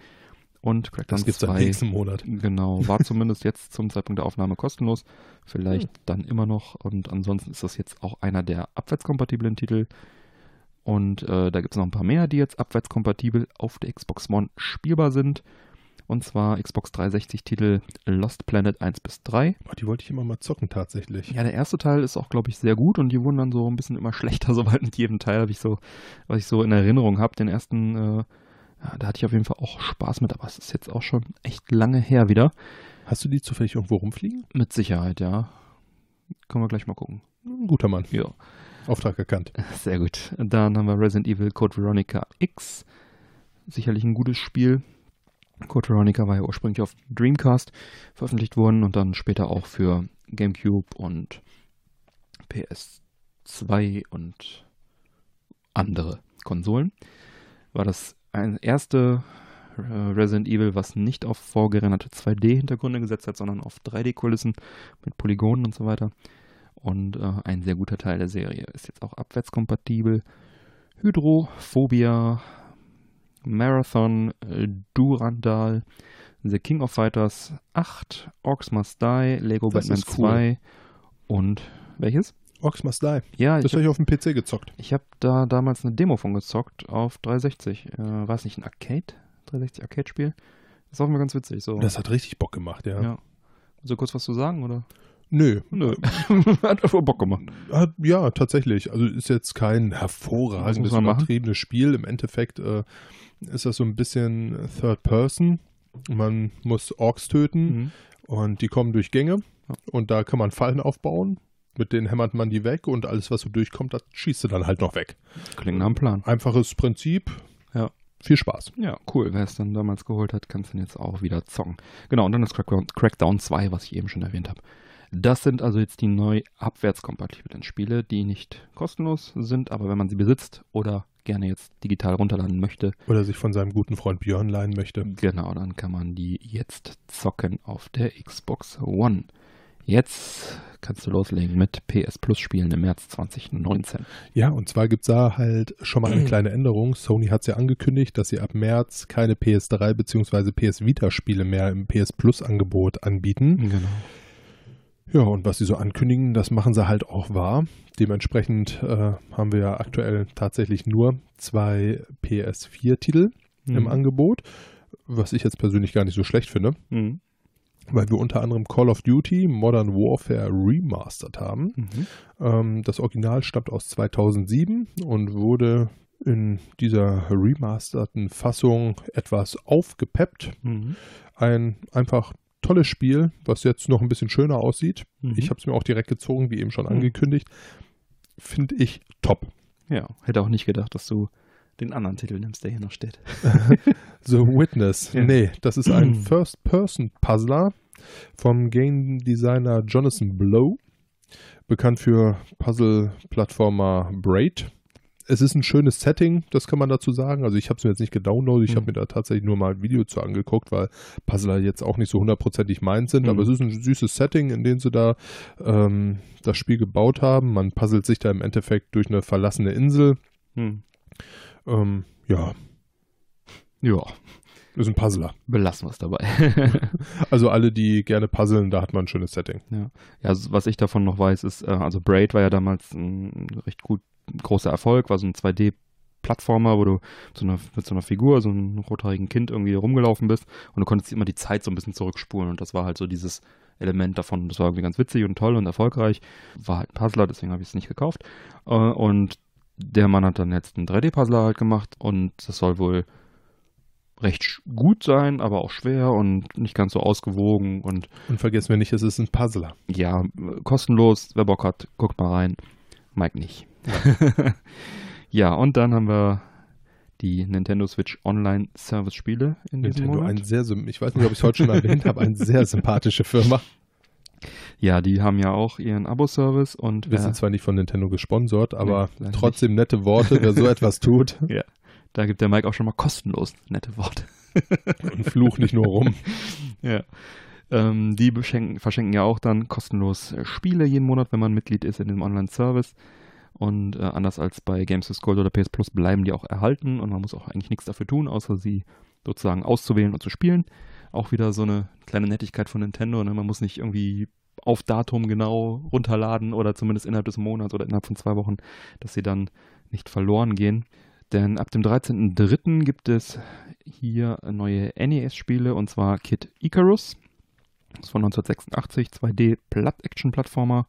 S3: Und Crackdown
S2: Das gibt es
S3: 2
S2: am nächsten Monat.
S3: Genau, war zumindest jetzt zum Zeitpunkt der Aufnahme kostenlos. Vielleicht dann immer noch. Und ansonsten ist das jetzt auch einer der abwärtskompatiblen Titel. Und äh, da gibt es noch ein paar mehr, die jetzt abwärtskompatibel auf der Xbox One spielbar sind. Und zwar Xbox 360-Titel Lost Planet 1 bis 3.
S2: Oh, die wollte ich immer mal zocken tatsächlich.
S3: Ja, der erste Teil ist auch, glaube ich, sehr gut und die wurden dann so ein bisschen immer schlechter, soweit mit jedem Teil, habe ich so, was ich so in Erinnerung habe. Den ersten, äh, ja, da hatte ich auf jeden Fall auch Spaß mit, aber es ist jetzt auch schon echt lange her wieder.
S2: Hast du die zufällig irgendwo rumfliegen?
S3: Mit Sicherheit, ja. Können wir gleich mal gucken.
S2: Ein guter Mann.
S3: Ja.
S2: Auftrag erkannt.
S3: Sehr gut. Dann haben wir Resident Evil Code Veronica X. Sicherlich ein gutes Spiel. Code Veronica war ja ursprünglich auf Dreamcast veröffentlicht worden und dann später auch für GameCube und PS2 und andere Konsolen. War das erste äh, Resident Evil, was nicht auf vorgerenderte 2D-Hintergründe gesetzt hat, sondern auf 3D-Kulissen mit Polygonen und so weiter. Und äh, ein sehr guter Teil der Serie ist jetzt auch abwärtskompatibel. Hydrophobia, Marathon, äh, Durandal, The King of Fighters 8, Orcs Must Die, Lego
S2: Das
S3: Batman
S2: cool.
S3: 2 und welches?
S2: Ox Must Die.
S3: Ja,
S2: Das
S3: ich
S2: habe
S3: habe
S2: ich auf dem PC gezockt.
S3: ich hab da damals eine Demo von gezockt auf 360. Äh, war es nicht ein Arcade? 360 Arcade-Spiel? Das ist auch mal ganz witzig. So.
S2: Das hat richtig Bock gemacht, ja.
S3: ja. So kurz was zu sagen, oder?
S2: Nö.
S3: Nö. Hat einfach Bock gemacht.
S2: Hat- Ja, tatsächlich. Also ist jetzt kein hervorragendes, übertriebenes Spiel. Im Endeffekt äh, ist das so ein bisschen Third Person. Man muss Orks töten
S3: Mhm.
S2: und die kommen durch Gänge und da kann man Fallen aufbauen. Mit denen hämmert man die weg und alles, was so durchkommt, das schießt du dann halt noch weg.
S3: Klingt nach einem Plan.
S2: Einfaches Prinzip.
S3: Ja.
S2: Viel Spaß.
S3: Ja, cool. Wer es dann damals geholt hat, kann es dann jetzt auch wieder zocken. Genau, und dann das Crackdown, Crackdown 2, was ich eben schon erwähnt habe. Das sind also jetzt die neu abwärtskompatiblen Spiele, die nicht kostenlos sind, aber wenn man sie besitzt oder gerne jetzt digital runterladen möchte,
S2: Oder sich von seinem guten Freund Björn leihen möchte.
S3: genau, dann kann man die jetzt zocken auf der Xbox One. Jetzt kannst du loslegen mit PS Plus Spielen im März 2019.
S2: Ja, und zwar gibt es da halt schon mal eine kleine Änderung. Sony hat es ja angekündigt, dass sie ab März keine PS3 bzw. PS Vita-Spiele mehr im PS Plus-Angebot anbieten.
S3: Genau.
S2: Ja, und was sie so ankündigen, das machen sie halt auch wahr. Dementsprechend äh, haben wir ja aktuell tatsächlich nur zwei PS4-Titel im Angebot, was ich jetzt persönlich gar nicht so schlecht finde,
S3: Mhm.
S2: weil wir unter anderem Call of Duty Modern Warfare Remastered haben.
S3: Mhm.
S2: Ähm, das Original stammt aus 2007 und wurde in dieser remasterten Fassung etwas aufgepeppt.
S3: Mhm.
S2: Ein einfach tolles Spiel, was jetzt noch ein bisschen schöner aussieht.
S3: Mhm.
S2: Ich habe es mir auch direkt gezogen, wie eben schon
S3: Mhm.
S2: angekündigt. Finde ich top.
S3: Ja, hätte auch nicht gedacht, dass du den anderen Titel nimmst, der hier noch steht.
S2: The Witness.
S3: Ja.
S2: Nee, das ist ein First-Person-Puzzler vom Game Designer Jonathan Blow, bekannt für Puzzle-Plattformer Braid. Es ist ein schönes Setting, das kann man dazu sagen. Also ich habe es mir jetzt nicht gedownloadet, ich
S3: Mhm.
S2: habe mir da tatsächlich nur mal ein Video zu angeguckt, weil Puzzler jetzt auch nicht so hundertprozentig meins sind.
S3: Mhm.
S2: Aber es ist ein süßes Setting, in dem sie da ähm, das Spiel gebaut haben. Man puzzelt sich da im Endeffekt durch eine verlassene Insel.
S3: Hm.
S2: Ähm, ja,
S3: Ja,
S2: ist ein Puzzler.
S3: belassen wir es dabei.
S2: Also alle, die gerne puzzeln, da hat man ein schönes Setting.
S3: Ja, also was ich davon noch weiß, ist, äh, also Braid war ja damals ein recht gut großer Erfolg, war so ein 2D-Plattformer, wo du mit so, einer, mit so einer Figur, so einem rothaarigen Kind irgendwie rumgelaufen bist und du konntest immer die Zeit so ein bisschen zurückspulen und das war halt so dieses Element davon, das war irgendwie ganz witzig und toll und erfolgreich. War halt ein Puzzler, deswegen habe ich es nicht gekauft. Äh, und der Mann hat dann jetzt einen 3D-Puzzler halt gemacht und das soll wohl recht gut sein, aber auch schwer und nicht ganz so ausgewogen und
S2: Und vergessen wir nicht, es ist ein Puzzler.
S3: ja, kostenlos, wer Bock hat, guckt mal rein. Mike nicht. ja, und dann haben wir die Nintendo Switch Online Service Spiele in diesem
S2: Nintendo,
S3: Monat.
S2: ein sehr, ich weiß nicht, ob ich es heute schon erwähnt habe, eine sehr sympathische Firma.
S3: Ja, die haben ja auch ihren Abo-Service und
S2: Wir sind zwar nicht von Nintendo gesponsert, aber
S3: leider
S2: trotzdem nette Worte, wer so etwas tut
S3: da gibt der Mike auch schon mal kostenlos nette Worte.
S2: und fluch nicht nur rum.
S3: Ja. Ähm, die verschenken ja auch dann kostenlos äh, Spiele jeden Monat, wenn man Mitglied ist in dem Online-Service. Und äh, anders als bei Games with Gold oder PS Plus bleiben die auch erhalten und man muss auch eigentlich nichts dafür tun, außer sie sozusagen auszuwählen und zu spielen. Auch wieder so eine kleine Nettigkeit von Nintendo. Ne? Man muss nicht irgendwie auf Datum genau runterladen oder zumindest innerhalb des Monats oder innerhalb von zwei Wochen, dass sie dann nicht verloren gehen. Denn ab dem 13.03. gibt es hier neue NES-Spiele und zwar Kid Icarus. Das ist von 1986, 2D Platt-Action-Plattformer,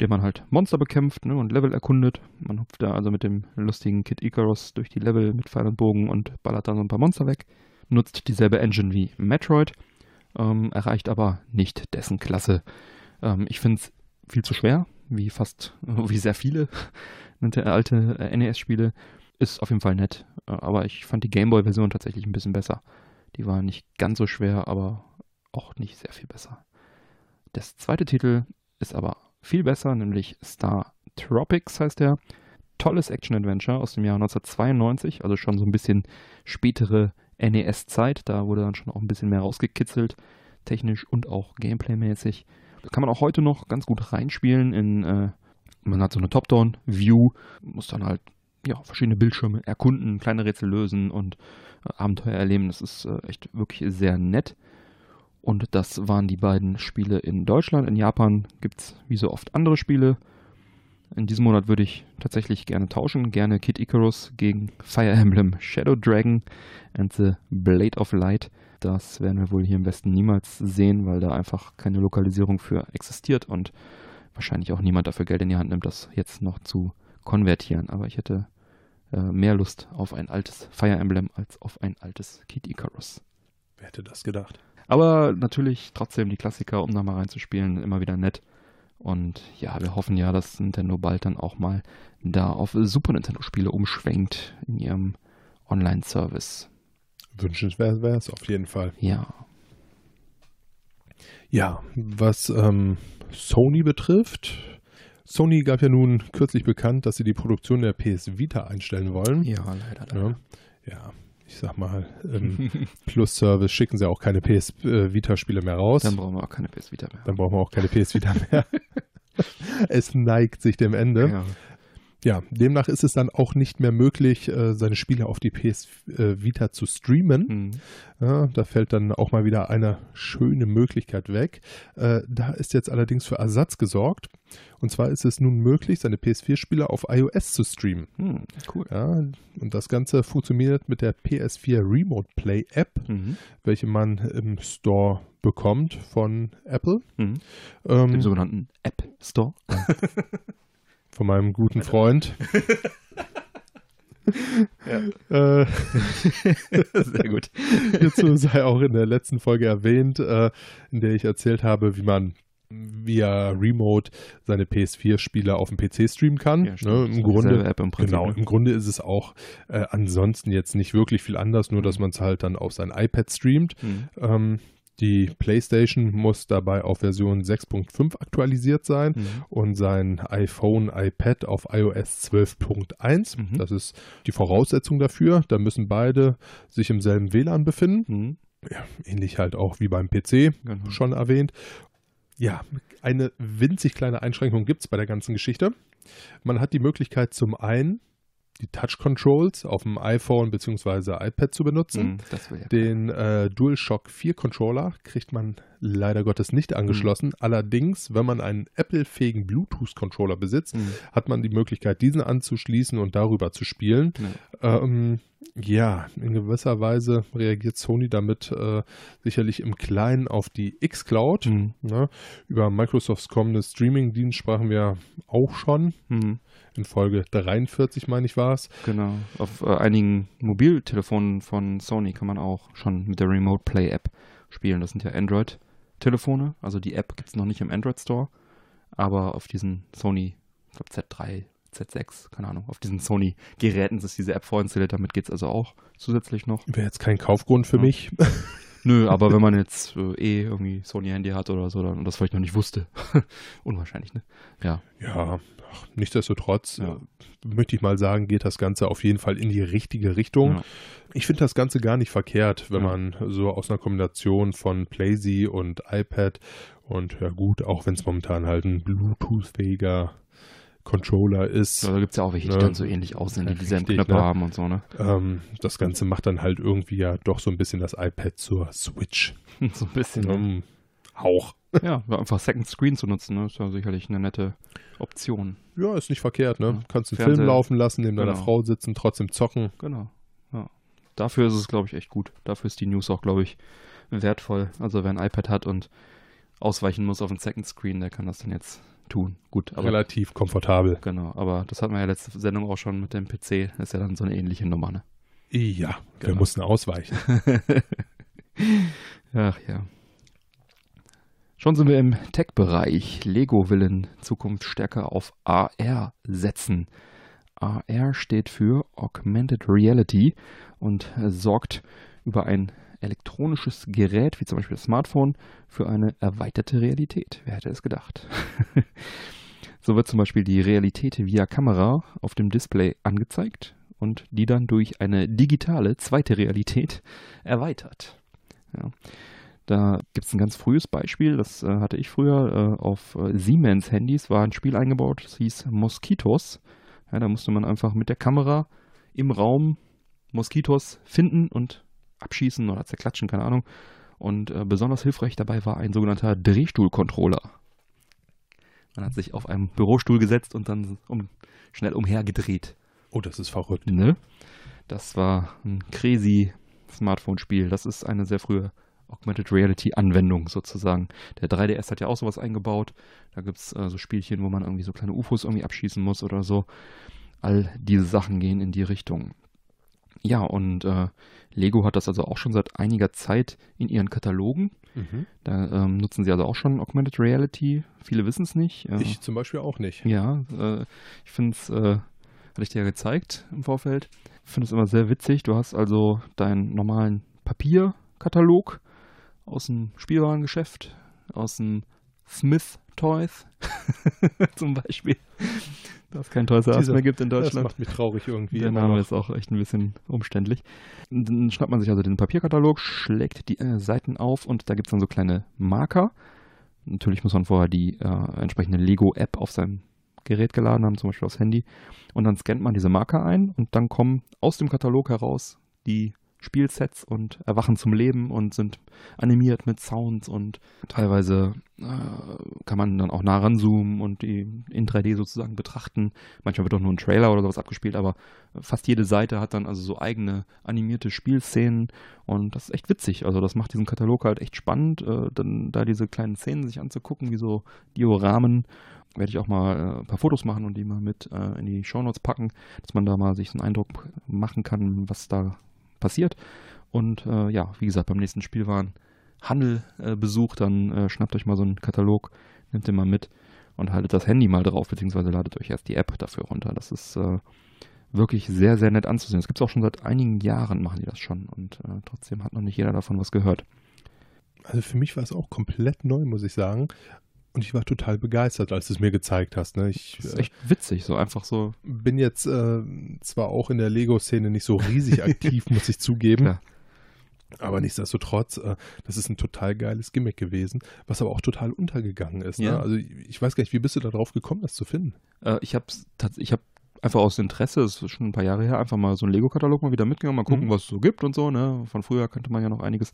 S3: der man halt Monster bekämpft ne, und Level erkundet. Man hupft da also mit dem lustigen Kid Icarus durch die Level mit Pfeil und Bogen und ballert dann so ein paar Monster weg. Nutzt dieselbe Engine wie Metroid, ähm, erreicht aber nicht dessen Klasse. Ähm, ich finde es viel zu schwer. wie fast, wie sehr viele alte äh, NES-Spiele. Ist auf jeden Fall nett, äh, aber ich fand die Gameboy-Version tatsächlich ein bisschen besser. Die war nicht ganz so schwer, aber auch nicht sehr viel besser. Das zweite Titel ist aber viel besser, nämlich Star Tropics heißt der. Tolles Action-Adventure aus dem Jahr 1992, also schon so ein bisschen spätere NES-Zeit. Da wurde dann schon auch ein bisschen mehr rausgekitzelt, technisch und auch Gameplay-mäßig. Da kann man auch heute noch ganz gut reinspielen in, äh, man hat so eine Top-Down-View, muss dann halt ja, verschiedene Bildschirme erkunden, kleine Rätsel lösen und äh, Abenteuer erleben. Das ist äh, echt wirklich sehr nett. Und das waren die beiden Spiele in Deutschland. In Japan gibt es wie so oft andere Spiele. In diesem Monat würde ich tatsächlich gerne tauschen. Gerne Kid Icarus gegen Fire Emblem Shadow Dragon and the Blade of Light. Das werden wir wohl hier im Westen niemals sehen, weil da einfach keine Lokalisierung für existiert und wahrscheinlich auch niemand dafür Geld in die Hand nimmt, das jetzt noch zu konvertieren. Aber ich hätte äh, mehr Lust auf ein altes Fire Emblem als auf ein altes Kid Icarus.
S2: Wer hätte das gedacht?
S3: Aber natürlich trotzdem die Klassiker, um da mal reinzuspielen, immer wieder nett. Und ja, wir hoffen ja, dass Nintendo bald dann auch mal da auf Super Nintendo-Spiele umschwenkt in ihrem Online-Service.
S2: Wünschenswert wäre es auf jeden Fall.
S3: Ja.
S2: Ja, was ähm, Sony betrifft, Sony gab ja nun kürzlich bekannt, dass sie die Produktion der PS Vita einstellen wollen.
S3: Ja, leider. leider.
S2: Ja, ja ich sag mal, im Plus-Service schicken sie auch keine PS äh, Vita-Spiele mehr raus.
S3: Dann brauchen wir auch keine PS Vita mehr.
S2: Dann brauchen wir auch keine PS Vita mehr. es neigt sich dem Ende.
S3: Ja.
S2: Ja, demnach ist es dann auch nicht mehr möglich, äh, seine Spiele auf die PS äh, Vita zu streamen.
S3: Mhm.
S2: Ja, da fällt dann auch mal wieder eine schöne Möglichkeit weg. Äh, da ist jetzt allerdings für Ersatz gesorgt. Und zwar ist es nun möglich, seine PS4-Spiele auf iOS zu streamen.
S3: Hm, cool.
S2: Ja, und das Ganze funktioniert mit der PS4 Remote Play App,
S3: Mhm.
S2: welche man im Store bekommt von Apple.
S3: Mhm.
S2: Ähm,
S3: Dem sogenannten App Store.
S2: von meinem guten Freund. äh,
S3: Sehr gut.
S2: hierzu sei auch in der letzten Folge erwähnt, äh, in der ich erzählt habe, wie man via Remote seine PS4-Spiele auf dem PC streamen kann.
S3: Ja,
S2: ne, Im Grunde,
S3: im Prinzip,
S2: genau,
S3: ne?
S2: im Grunde ist es auch äh, ansonsten jetzt nicht wirklich viel anders, nur dass man es halt dann auf sein iPad streamt.
S3: Mhm.
S2: Ähm, die PlayStation muss dabei auf Version 6.5 aktualisiert sein
S3: Mhm.
S2: und sein iPhone, iPad auf iOS 12.1.
S3: Mhm.
S2: Das ist die Voraussetzung dafür. Da müssen beide sich im selben WLAN befinden.
S3: Mhm.
S2: Ja, ähnlich halt auch wie beim PC,
S3: Genau.
S2: schon erwähnt. Ja, eine winzig kleine Einschränkung gibt es bei der ganzen Geschichte. Man hat die Möglichkeit zum einen, die Touch Controls auf dem iPhone bzw. iPad zu benutzen.
S3: Das will ja.
S2: Den äh, DualShock 4 Controller kriegt man leider Gottes nicht angeschlossen. Allerdings, wenn man einen Apple-fähigen Bluetooth-Controller besitzt,
S3: Mhm.
S2: hat man die Möglichkeit, diesen anzuschließen und darüber zu spielen. Ähm, ja, in gewisser Weise reagiert Sony damit äh, sicherlich im Kleinen auf die X-Cloud. Ne? Über Microsofts kommendes Streaming-Dienst sprachen wir auch schon. In Folge 43, meine ich, war es.
S3: Genau. Auf äh, einigen Mobiltelefonen von Sony kann man auch schon mit der Remote Play App spielen. Das sind ja Android-Telefone. Also die App gibt es noch nicht im Android Store. Aber auf diesen Sony, ich glaube Z3, Z6, keine Ahnung, auf diesen Sony-Geräten ist diese App vorinstalliert. Damit geht es also auch zusätzlich noch.
S2: Wäre jetzt kein Kaufgrund für
S3: Ja.
S2: mich.
S3: Nö, aber wenn man jetzt äh, eh irgendwie Sony-Handy hat oder so dann, und das vielleicht noch nicht wusste. Unwahrscheinlich, ne? Ja.
S2: Ja, ach, nichtsdestotrotz
S3: Ja.
S2: äh, möchte ich mal sagen, geht das Ganze auf jeden Fall in die richtige Richtung.
S3: Ja.
S2: Ich finde das Ganze gar nicht verkehrt, wenn
S3: Ja.
S2: man so aus einer Kombination von PlayZ und iPad und ja gut, auch wenn es momentan halt ein Bluetooth-fähiger Controller ist,
S3: Ja, da gibt es ja auch welche, die
S2: Ja.
S3: dann so ähnlich aussehen, die
S2: Ja,
S3: dieselben Knöpfe
S2: ne?
S3: haben und so, ne?
S2: ähm, das Ganze macht dann halt irgendwie ja doch so ein bisschen das iPad zur Switch.
S3: so ein bisschen. Ne?
S2: Ähm, auch.
S3: Ja, einfach Second Screen zu nutzen, ne? ist ja sicherlich eine nette Option.
S2: Ja, ist nicht verkehrt, ne?
S3: Ja.
S2: Kannst einen
S3: Fernseher-
S2: Film laufen lassen, neben deiner
S3: Genau.
S2: Frau sitzen, trotzdem zocken.
S3: Genau. Ja. Dafür ist es, glaube ich, echt gut. Dafür ist die News auch, glaube ich, wertvoll. Also wer ein iPad hat und ausweichen muss auf den Second Screen, der kann das dann jetzt tun. Gut, aber
S2: Relativ komfortabel.
S3: genau. Aber das hatten wir ja letzte Sendung auch schon mit dem PC. Das ist ja dann so eine ähnliche Nummer, ne?
S2: Ja, wir
S3: Genau.
S2: mussten ausweichen.
S3: Ach ja. Schon sind wir im Tech-Bereich. Lego will in Zukunft stärker auf AR setzen. AR steht für Augmented Reality und sorgt über ein elektronisches Gerät, wie zum Beispiel das Smartphone, für eine erweiterte Realität. Wer hätte es gedacht? so wird zum Beispiel die Realität via Kamera auf dem Display angezeigt und die dann durch eine digitale zweite Realität erweitert. Ja. Da gibt es ein ganz frühes Beispiel, das äh, hatte ich früher äh, auf äh, Siemens Handys, war ein Spiel eingebaut, das hieß Moskitos. Ja, da musste man einfach mit der Kamera im Raum Moskitos finden und abschießen oder zerklatschen, keine Ahnung. Und äh, besonders hilfreich dabei war ein sogenannter Drehstuhlcontroller. Man hat sich auf einem Bürostuhl gesetzt und dann um, schnell umhergedreht.
S2: Oh, das ist verrückt.
S3: Ne? Das war ein crazy Smartphone-Spiel. Das ist eine sehr frühe Augmented Reality-Anwendung sozusagen. Der 3DS hat ja auch sowas eingebaut. Da gibt es äh, so Spielchen, wo man irgendwie so kleine UFOs irgendwie abschießen muss oder so. All diese Sachen gehen in die Richtung. Ja, und äh, Lego hat das also auch schon seit einiger Zeit in ihren Katalogen. Mhm. Da ähm, nutzen sie also auch schon Augmented Reality. Viele wissen es nicht.
S2: Äh, ich zum Beispiel auch nicht.
S3: Ja, äh, ich finde es, äh, hatte ich dir ja gezeigt im Vorfeld. Ich finde es immer sehr witzig. Du hast also deinen normalen Papierkatalog aus dem Spielwarengeschäft, aus dem Smith Toys zum Beispiel dass es kein Toys R Us mehr gibt in Deutschland. Das
S2: macht mich traurig irgendwie.
S3: Der Name ist auch echt ein bisschen umständlich. Dann schnappt man sich also den Papierkatalog, schlägt die äh, Seiten auf und da gibt es dann so kleine Marker. Natürlich muss man vorher die äh, entsprechende Lego-App auf seinem Gerät geladen haben, zum Beispiel aufs Handy. Und dann scannt man diese Marker ein und dann kommen aus dem Katalog heraus die Spielsets und erwachen zum Leben und sind animiert mit Sounds und teilweise äh, kann man dann auch nah ranzoomen und die in 3D sozusagen betrachten. Manchmal wird auch nur ein Trailer oder sowas abgespielt, aber fast jede Seite hat dann also so eigene animierte Spielszenen und das ist echt witzig. Also das macht diesen Katalog halt echt spannend, äh, dann da diese kleinen Szenen sich anzugucken, wie so Dioramen werde ich auch mal äh, ein paar Fotos machen und die mal mit äh, in die Shownotes packen, dass man da mal sich einen Eindruck machen kann, was da passiert. Und äh, ja, wie gesagt, beim nächsten Spielwaren Handel äh, besucht, dann äh, schnappt euch mal so einen Katalog, nehmt den mal mit und haltet das Handy mal drauf, beziehungsweise ladet euch erst die App dafür runter. Das ist äh, wirklich sehr, sehr nett anzusehen. Das gibt es auch schon seit einigen Jahren, machen die das schon. Und äh, trotzdem hat noch nicht jeder davon was gehört.
S2: Also für mich war es auch komplett neu, muss ich sagen. Und ich war total begeistert, als du es mir gezeigt hast. Ne? Ich,
S3: das ist äh, echt witzig, so einfach so.
S2: Bin jetzt äh, zwar auch in der Lego-Szene nicht so riesig aktiv, muss ich zugeben. Klar. Aber nichtsdestotrotz, äh, das ist ein total geiles Gimmick gewesen, was aber auch total untergegangen ist. Ne? Ja. Also ich weiß gar nicht, wie bist du da drauf gekommen, das zu finden?
S3: Äh, ich habe ich hab einfach aus Interesse, das ist schon ein paar Jahre her, einfach mal so einen Lego-Katalog mal wieder mitgenommen, mal gucken, mhm. was es so gibt und so. Ne? Von früher kannte man ja noch einiges.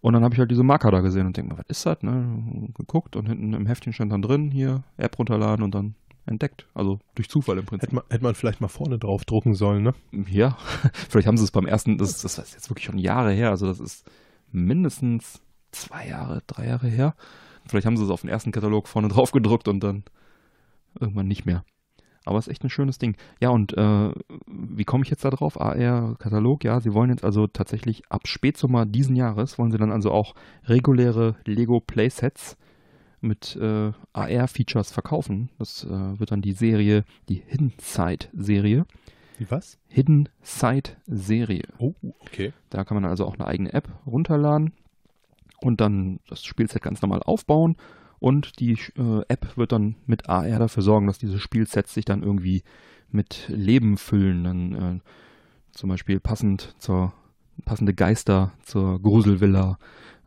S3: Und dann habe ich halt diese Marker da gesehen und denke mir, was ist das? Ne? Geguckt und hinten im Heftchen stand dann drin, hier App runterladen und dann entdeckt. Also durch Zufall im Prinzip.
S2: Hätte man, hätte man vielleicht mal vorne drauf drucken sollen, ne?
S3: Ja, vielleicht haben sie es beim ersten, das, das ist jetzt wirklich schon Jahre her, also das ist mindestens zwei Jahre, drei Jahre her. Vielleicht haben sie es auf den ersten Katalog vorne drauf gedruckt und dann irgendwann nicht mehr. Aber es ist echt ein schönes Ding. Ja, und äh, wie komme ich jetzt da drauf? AR-Katalog, ja, sie wollen jetzt also tatsächlich ab Spätsommer diesen Jahres, wollen sie dann also auch reguläre Lego Playsets mit äh, AR-Features verkaufen. Das äh, wird dann die Serie, die Hidden Side-Serie.
S2: Die was?
S3: Hidden Side-Serie.
S2: Oh, okay.
S3: Da kann man also auch eine eigene App runterladen und dann das Spielset ganz normal aufbauen und die äh, App wird dann mit AR dafür sorgen, dass diese Spielsets sich dann irgendwie mit Leben füllen. Dann äh, zum Beispiel passend zur passende Geister zur Gruselvilla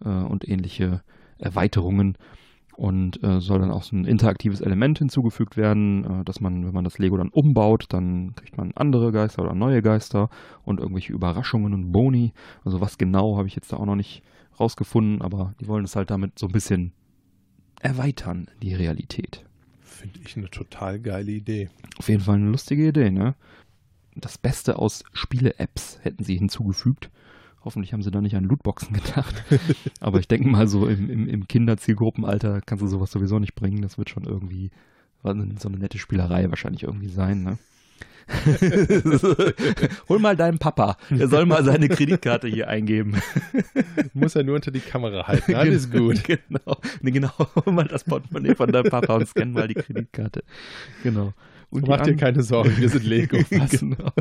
S3: äh, und ähnliche Erweiterungen. Und äh, soll dann auch so ein interaktives Element hinzugefügt werden, äh, dass man, wenn man das Lego dann umbaut, dann kriegt man andere Geister oder neue Geister und irgendwelche Überraschungen und Boni. Also was genau habe ich jetzt da auch noch nicht rausgefunden, aber die wollen es halt damit so ein bisschen erweitern, die Realität.
S2: Finde ich eine total geile Idee.
S3: Auf jeden Fall eine lustige Idee, ne? Das Beste aus Spiele-Apps hätten sie hinzugefügt. Hoffentlich haben sie da nicht an Lootboxen gedacht. Aber ich denke mal, so im, im, im Kinderzielgruppenalter kannst du sowas sowieso nicht bringen. Das wird schon irgendwie so eine nette Spielerei wahrscheinlich irgendwie sein, ne? Hol mal deinen Papa. Er soll mal seine Kreditkarte hier eingeben.
S2: Muss er nur unter die Kamera halten. Alles
S3: genau,
S2: gut.
S3: Genau. Nee, genau. Hol mal das Portemonnaie von deinem Papa und scan mal die Kreditkarte. Genau. Und
S2: Mach dir keine Sorgen, wir sind Lego.
S3: Genau.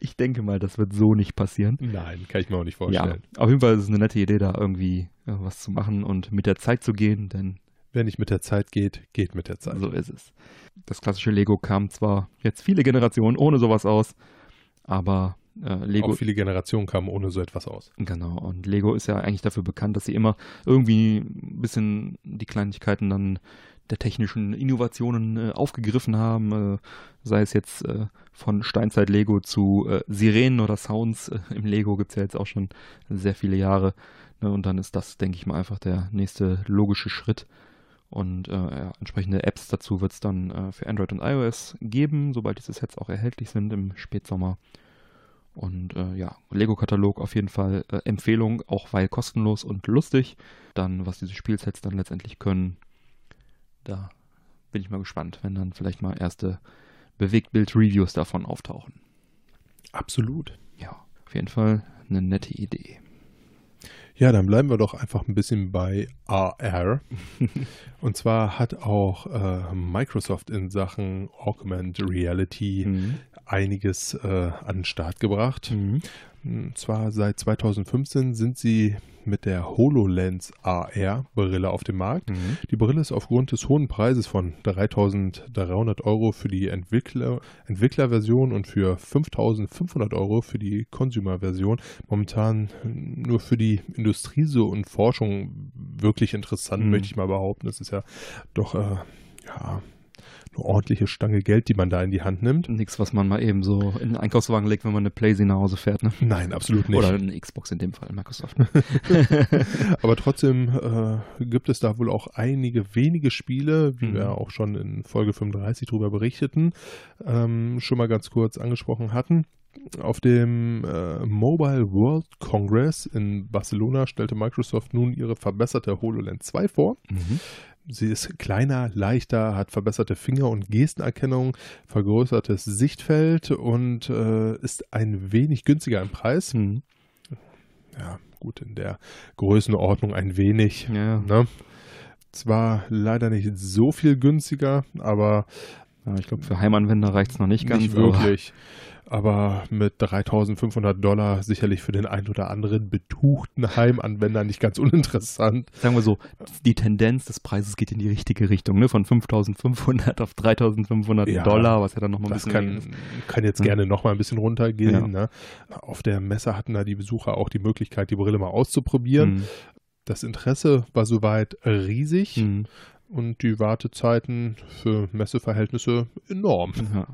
S3: Ich denke mal, das wird so nicht passieren.
S2: Nein, kann ich mir auch nicht
S3: Ja,
S2: vorstellen.
S3: auf jeden Fall ist es eine nette Idee, da irgendwie äh, was zu machen und mit der Zeit zu gehen, denn
S2: Wer nicht mit der Zeit geht, geht mit der Zeit.
S3: so ist es. Das klassische Lego kam zwar jetzt viele Generationen ohne sowas aus, aber äh, Lego
S2: Auch viele Generationen kamen ohne so etwas aus.
S3: Genau, und Lego ist ja eigentlich dafür bekannt, dass sie immer irgendwie ein bisschen die Kleinigkeiten dann der technischen Innovationen äh, aufgegriffen haben, äh, sei es jetzt äh, von Steinzeit-Lego zu äh, Sirenen oder Sounds. Äh, Im Lego gibt es ja jetzt auch schon sehr viele Jahre. Ne, und dann ist das, denke ich mal, einfach der nächste logische Schritt. Und äh, ja, entsprechende Apps dazu wird es dann äh, für Android und iOS geben, sobald diese Sets auch erhältlich sind im Spätsommer. Und äh, ja, Lego-Katalog auf jeden Fall äh, Empfehlung, auch weil kostenlos und lustig. Dann, was diese Spielsets dann letztendlich können, da bin ich mal gespannt, wenn dann vielleicht mal erste Bewegtbild-Reviews davon auftauchen.
S2: Absolut.
S3: Ja, auf jeden Fall eine nette Idee.
S2: Ja, dann bleiben wir doch einfach ein bisschen bei AR. Und zwar hat auch äh, Microsoft in Sachen Augmented Reality
S3: Mhm.
S2: einiges äh, an den Start gebracht.
S3: Mhm.
S2: Und zwar seit 2015 sind sie mit der HoloLens AR-Brille auf dem Markt.
S3: Mhm.
S2: Die Brille ist aufgrund des hohen Preises von 3.300 Euro für die Entwickler, Entwicklerversion und für 5.500 Euro für die Consumer-Version momentan nur für die Industrie so und Forschung wirklich interessant,
S3: Mhm.
S2: möchte ich mal behaupten. Das ist ja doch äh, ja, ordentliche Stange Geld, die man da in die Hand nimmt.
S3: Nichts, was man mal eben so in den Einkaufswagen legt, wenn man eine Playsee nach Hause fährt. Ne?
S2: Nein, absolut nicht.
S3: Oder eine Xbox in dem Fall, Microsoft.
S2: Aber trotzdem äh, gibt es da wohl auch einige wenige Spiele, wie
S3: Mhm.
S2: wir auch schon in Folge 35 darüber berichteten, ähm, schon mal ganz kurz angesprochen hatten. Auf dem äh, Mobile World Congress in Barcelona stellte Microsoft nun ihre verbesserte HoloLens 2 vor.
S3: Mhm.
S2: Sie ist kleiner, leichter, hat verbesserte Finger- und Gestenerkennung, vergrößertes Sichtfeld und äh, ist ein wenig günstiger im Preis.
S3: Mhm.
S2: Ja, gut, in der Größenordnung ein wenig.
S3: Ja,
S2: Ne? Zwar leider nicht so viel günstiger, aber
S3: ja, ich glaube, für Heimanwender reicht es noch nicht ganz.
S2: nicht wirklich. Aber mit 3500 Dollar sicherlich für den einen oder anderen betuchten Heimanwender nicht ganz uninteressant.
S3: sagen wir so, die Tendenz des Preises geht in die richtige Richtung, ne? Von 5500 auf 3500
S2: Ja,
S3: Dollar, was ja dann nochmal ein
S2: Das
S3: bisschen
S2: kann,
S3: ist.
S2: kann jetzt
S3: Hm.
S2: gerne noch mal ein bisschen runtergehen.
S3: Ja.
S2: Ne? Auf der Messe hatten da die Besucher auch die Möglichkeit, die Brille mal auszuprobieren.
S3: Mhm.
S2: Das Interesse war soweit riesig
S3: Mhm.
S2: und die Wartezeiten für Messeverhältnisse enorm.
S3: Ja.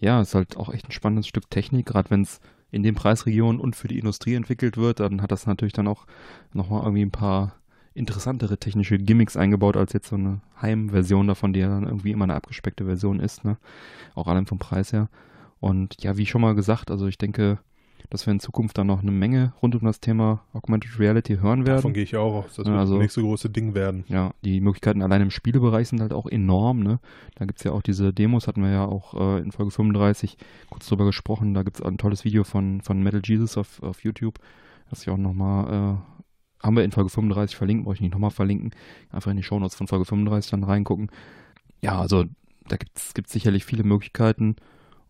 S3: Ja, ist halt auch echt ein spannendes Stück Technik, gerade wenn es in den Preisregionen und für die Industrie entwickelt wird, dann hat das natürlich dann auch nochmal irgendwie ein paar interessantere technische Gimmicks eingebaut als jetzt so eine Heimversion davon, die ja dann irgendwie immer eine abgespeckte Version ist, ne? Auch allein vom Preis her. Und ja, wie schon mal gesagt, also ich denke, dass wir in Zukunft dann noch eine Menge rund um das Thema Augmented Reality hören werden.
S2: Davon gehe ich auch aus. Das wird
S3: also-
S2: das nächste große Ding werden.
S3: Ja, die Möglichkeiten allein im Spielebereich sind halt auch enorm. Ne? Da gibt es ja auch diese Demos, hatten wir ja auch äh, in Folge 35 kurz drüber gesprochen. Da gibt es ein tolles Video von, von Metal Jesus auf, auf YouTube, das ich auch nochmal, äh, haben wir in Folge 35 verlinkt, brauche ich nicht nochmal verlinken. Einfach in die Shownotes von Folge 35 dann reingucken. Ja, also da gibt es sicherlich viele Möglichkeiten.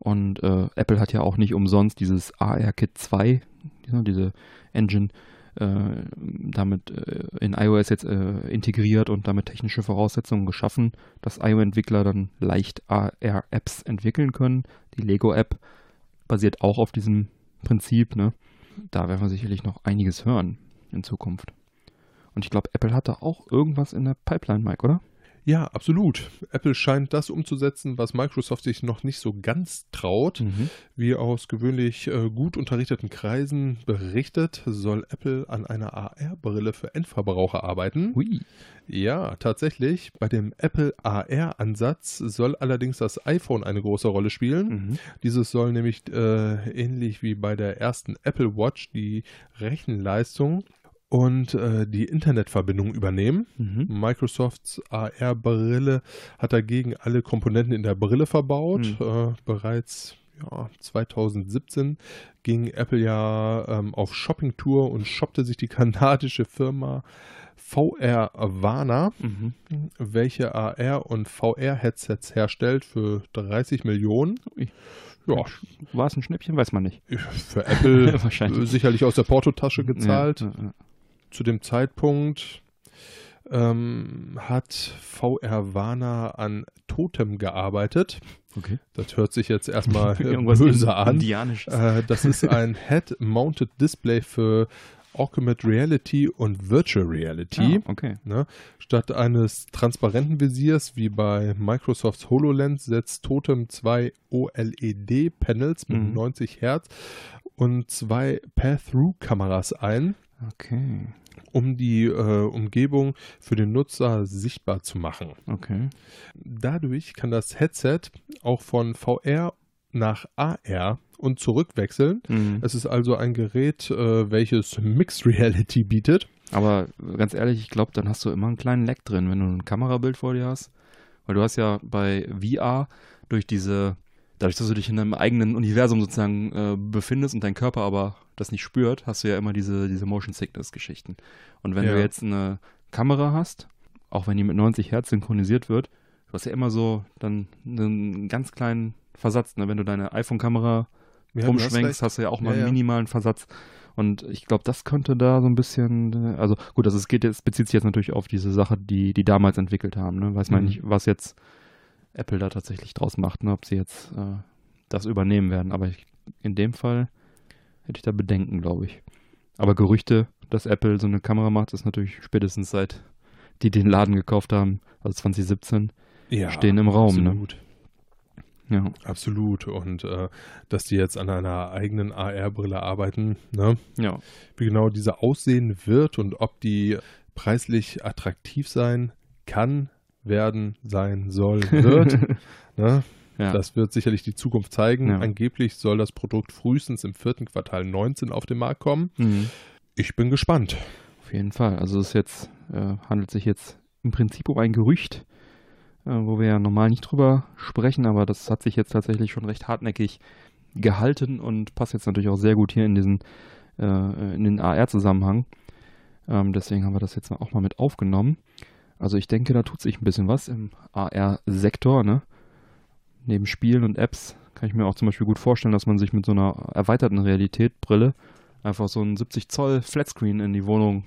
S3: Und äh, Apple hat ja auch nicht umsonst dieses AR-Kit 2, diese, Engine, äh, damit äh, in iOS jetzt äh, integriert und damit technische Voraussetzungen geschaffen, dass iOS-Entwickler dann leicht AR-Apps entwickeln können. Die Lego-App basiert auch auf diesem Prinzip. Ne? Da werden wir sicherlich noch einiges hören in Zukunft. Und ich glaube, Apple hat da auch irgendwas in der Pipeline, Mike, oder?
S2: Ja, absolut. Apple scheint das umzusetzen, was Microsoft sich noch nicht so ganz traut.
S3: Mhm.
S2: Wie aus gewöhnlich äh, gut unterrichteten Kreisen berichtet, soll Apple an einer AR-Brille für Endverbraucher arbeiten.
S3: Hui.
S2: Ja, tatsächlich. Bei dem Apple AR-Ansatz soll allerdings das iPhone eine große Rolle spielen.
S3: Mhm.
S2: Dieses soll nämlich äh, ähnlich wie bei der ersten Apple Watch die Rechenleistung und äh, die Internetverbindung übernehmen.
S3: Mhm.
S2: Microsofts AR-Brille hat dagegen alle Komponenten in der Brille verbaut.
S3: Mhm.
S2: Äh, bereits ja, 2017 ging Apple ja ähm, auf Shoppingtour und shoppte sich die kanadische Firma VR Vana,
S3: Mhm.
S2: welche AR- und VR-Headsets herstellt für 30 Millionen. Ja,
S3: War es ein Schnäppchen? Weiß man nicht.
S2: für Apple sicherlich aus der Portotasche gezahlt.
S3: Ja.
S2: Zu dem Zeitpunkt ähm, hat VR Vana an Totem gearbeitet.
S3: Okay.
S2: Das hört sich jetzt erstmal äh, böse an. Äh, das ist ein Head-Mounted Display für Augmented Reality und Virtual Reality.
S3: Ah, okay.
S2: Ne? Statt eines transparenten Visiers wie bei Microsofts HoloLens setzt Totem zwei OLED-Panels mit
S3: Mhm.
S2: 90 Hertz und zwei Path-Through-Kameras ein,
S3: Okay.
S2: um die äh, Umgebung für den Nutzer sichtbar zu machen.
S3: Okay.
S2: Dadurch kann das Headset auch von VR nach AR und zurückwechseln.
S3: Mhm.
S2: Es ist also ein Gerät, äh, welches Mixed Reality bietet.
S3: Aber ganz ehrlich, ich glaube, dann hast du immer einen kleinen Leck drin, wenn du ein Kamerabild vor dir hast. Weil du hast ja bei VR durch diese, dadurch, dass du dich in einem eigenen Universum sozusagen äh, befindest und dein Körper aber das nicht spürt, hast du ja immer diese, diese Motion Sickness-Geschichten. Und wenn
S2: Ja.
S3: du jetzt eine Kamera hast, auch wenn die mit 90 Hertz synchronisiert wird, du hast ja immer so dann einen ganz kleinen Versatz. Ne? Wenn du deine iPhone-Kamera
S2: Ja,
S3: rumschwenkst, hast, du ja auch mal
S2: Ja,
S3: einen minimalen Versatz. Und ich glaube, das könnte da so ein bisschen, äh, also gut, also es geht jetzt, bezieht sich jetzt natürlich auf diese Sache, die die damals entwickelt haben. Ne? Weiß man
S2: Mhm.
S3: nicht, was jetzt Apple da tatsächlich draus macht, ne? ob sie jetzt äh, das übernehmen werden. Aber ich, in dem Fall hätte ich da Bedenken, glaube ich. Aber Gerüchte, dass Apple so eine Kamera macht, ist natürlich spätestens seit die den Laden gekauft haben, also 2017,
S2: ja,
S3: stehen im Raum. Ne?
S2: Absolut.
S3: Ja.
S2: Absolut. Und äh, dass die jetzt an einer eigenen AR-Brille arbeiten, ne?
S3: ja.
S2: wie genau diese aussehen wird und ob die preislich attraktiv sein kann, werden, sein soll, wird. ne?
S3: Ja.
S2: Das wird sicherlich die Zukunft zeigen.
S3: Ja.
S2: Angeblich soll das Produkt frühestens im vierten Quartal 19 auf den Markt kommen.
S3: Mhm.
S2: Ich bin gespannt.
S3: Auf jeden Fall. Also es jetzt, äh, handelt sich jetzt im Prinzip um ein Gerücht, äh, wo wir ja normal nicht drüber sprechen, aber das hat sich jetzt tatsächlich schon recht hartnäckig gehalten und passt jetzt natürlich auch sehr gut hier in diesen äh, in den AR-Zusammenhang. Ähm, deswegen haben wir das jetzt auch mal mit aufgenommen. Also ich denke, da tut sich ein bisschen was im AR-Sektor, ne? Neben Spielen und Apps kann ich mir auch zum Beispiel gut vorstellen, dass man sich mit so einer erweiterten Realität-Brille einfach so einen 70 Zoll Flatscreen in die Wohnung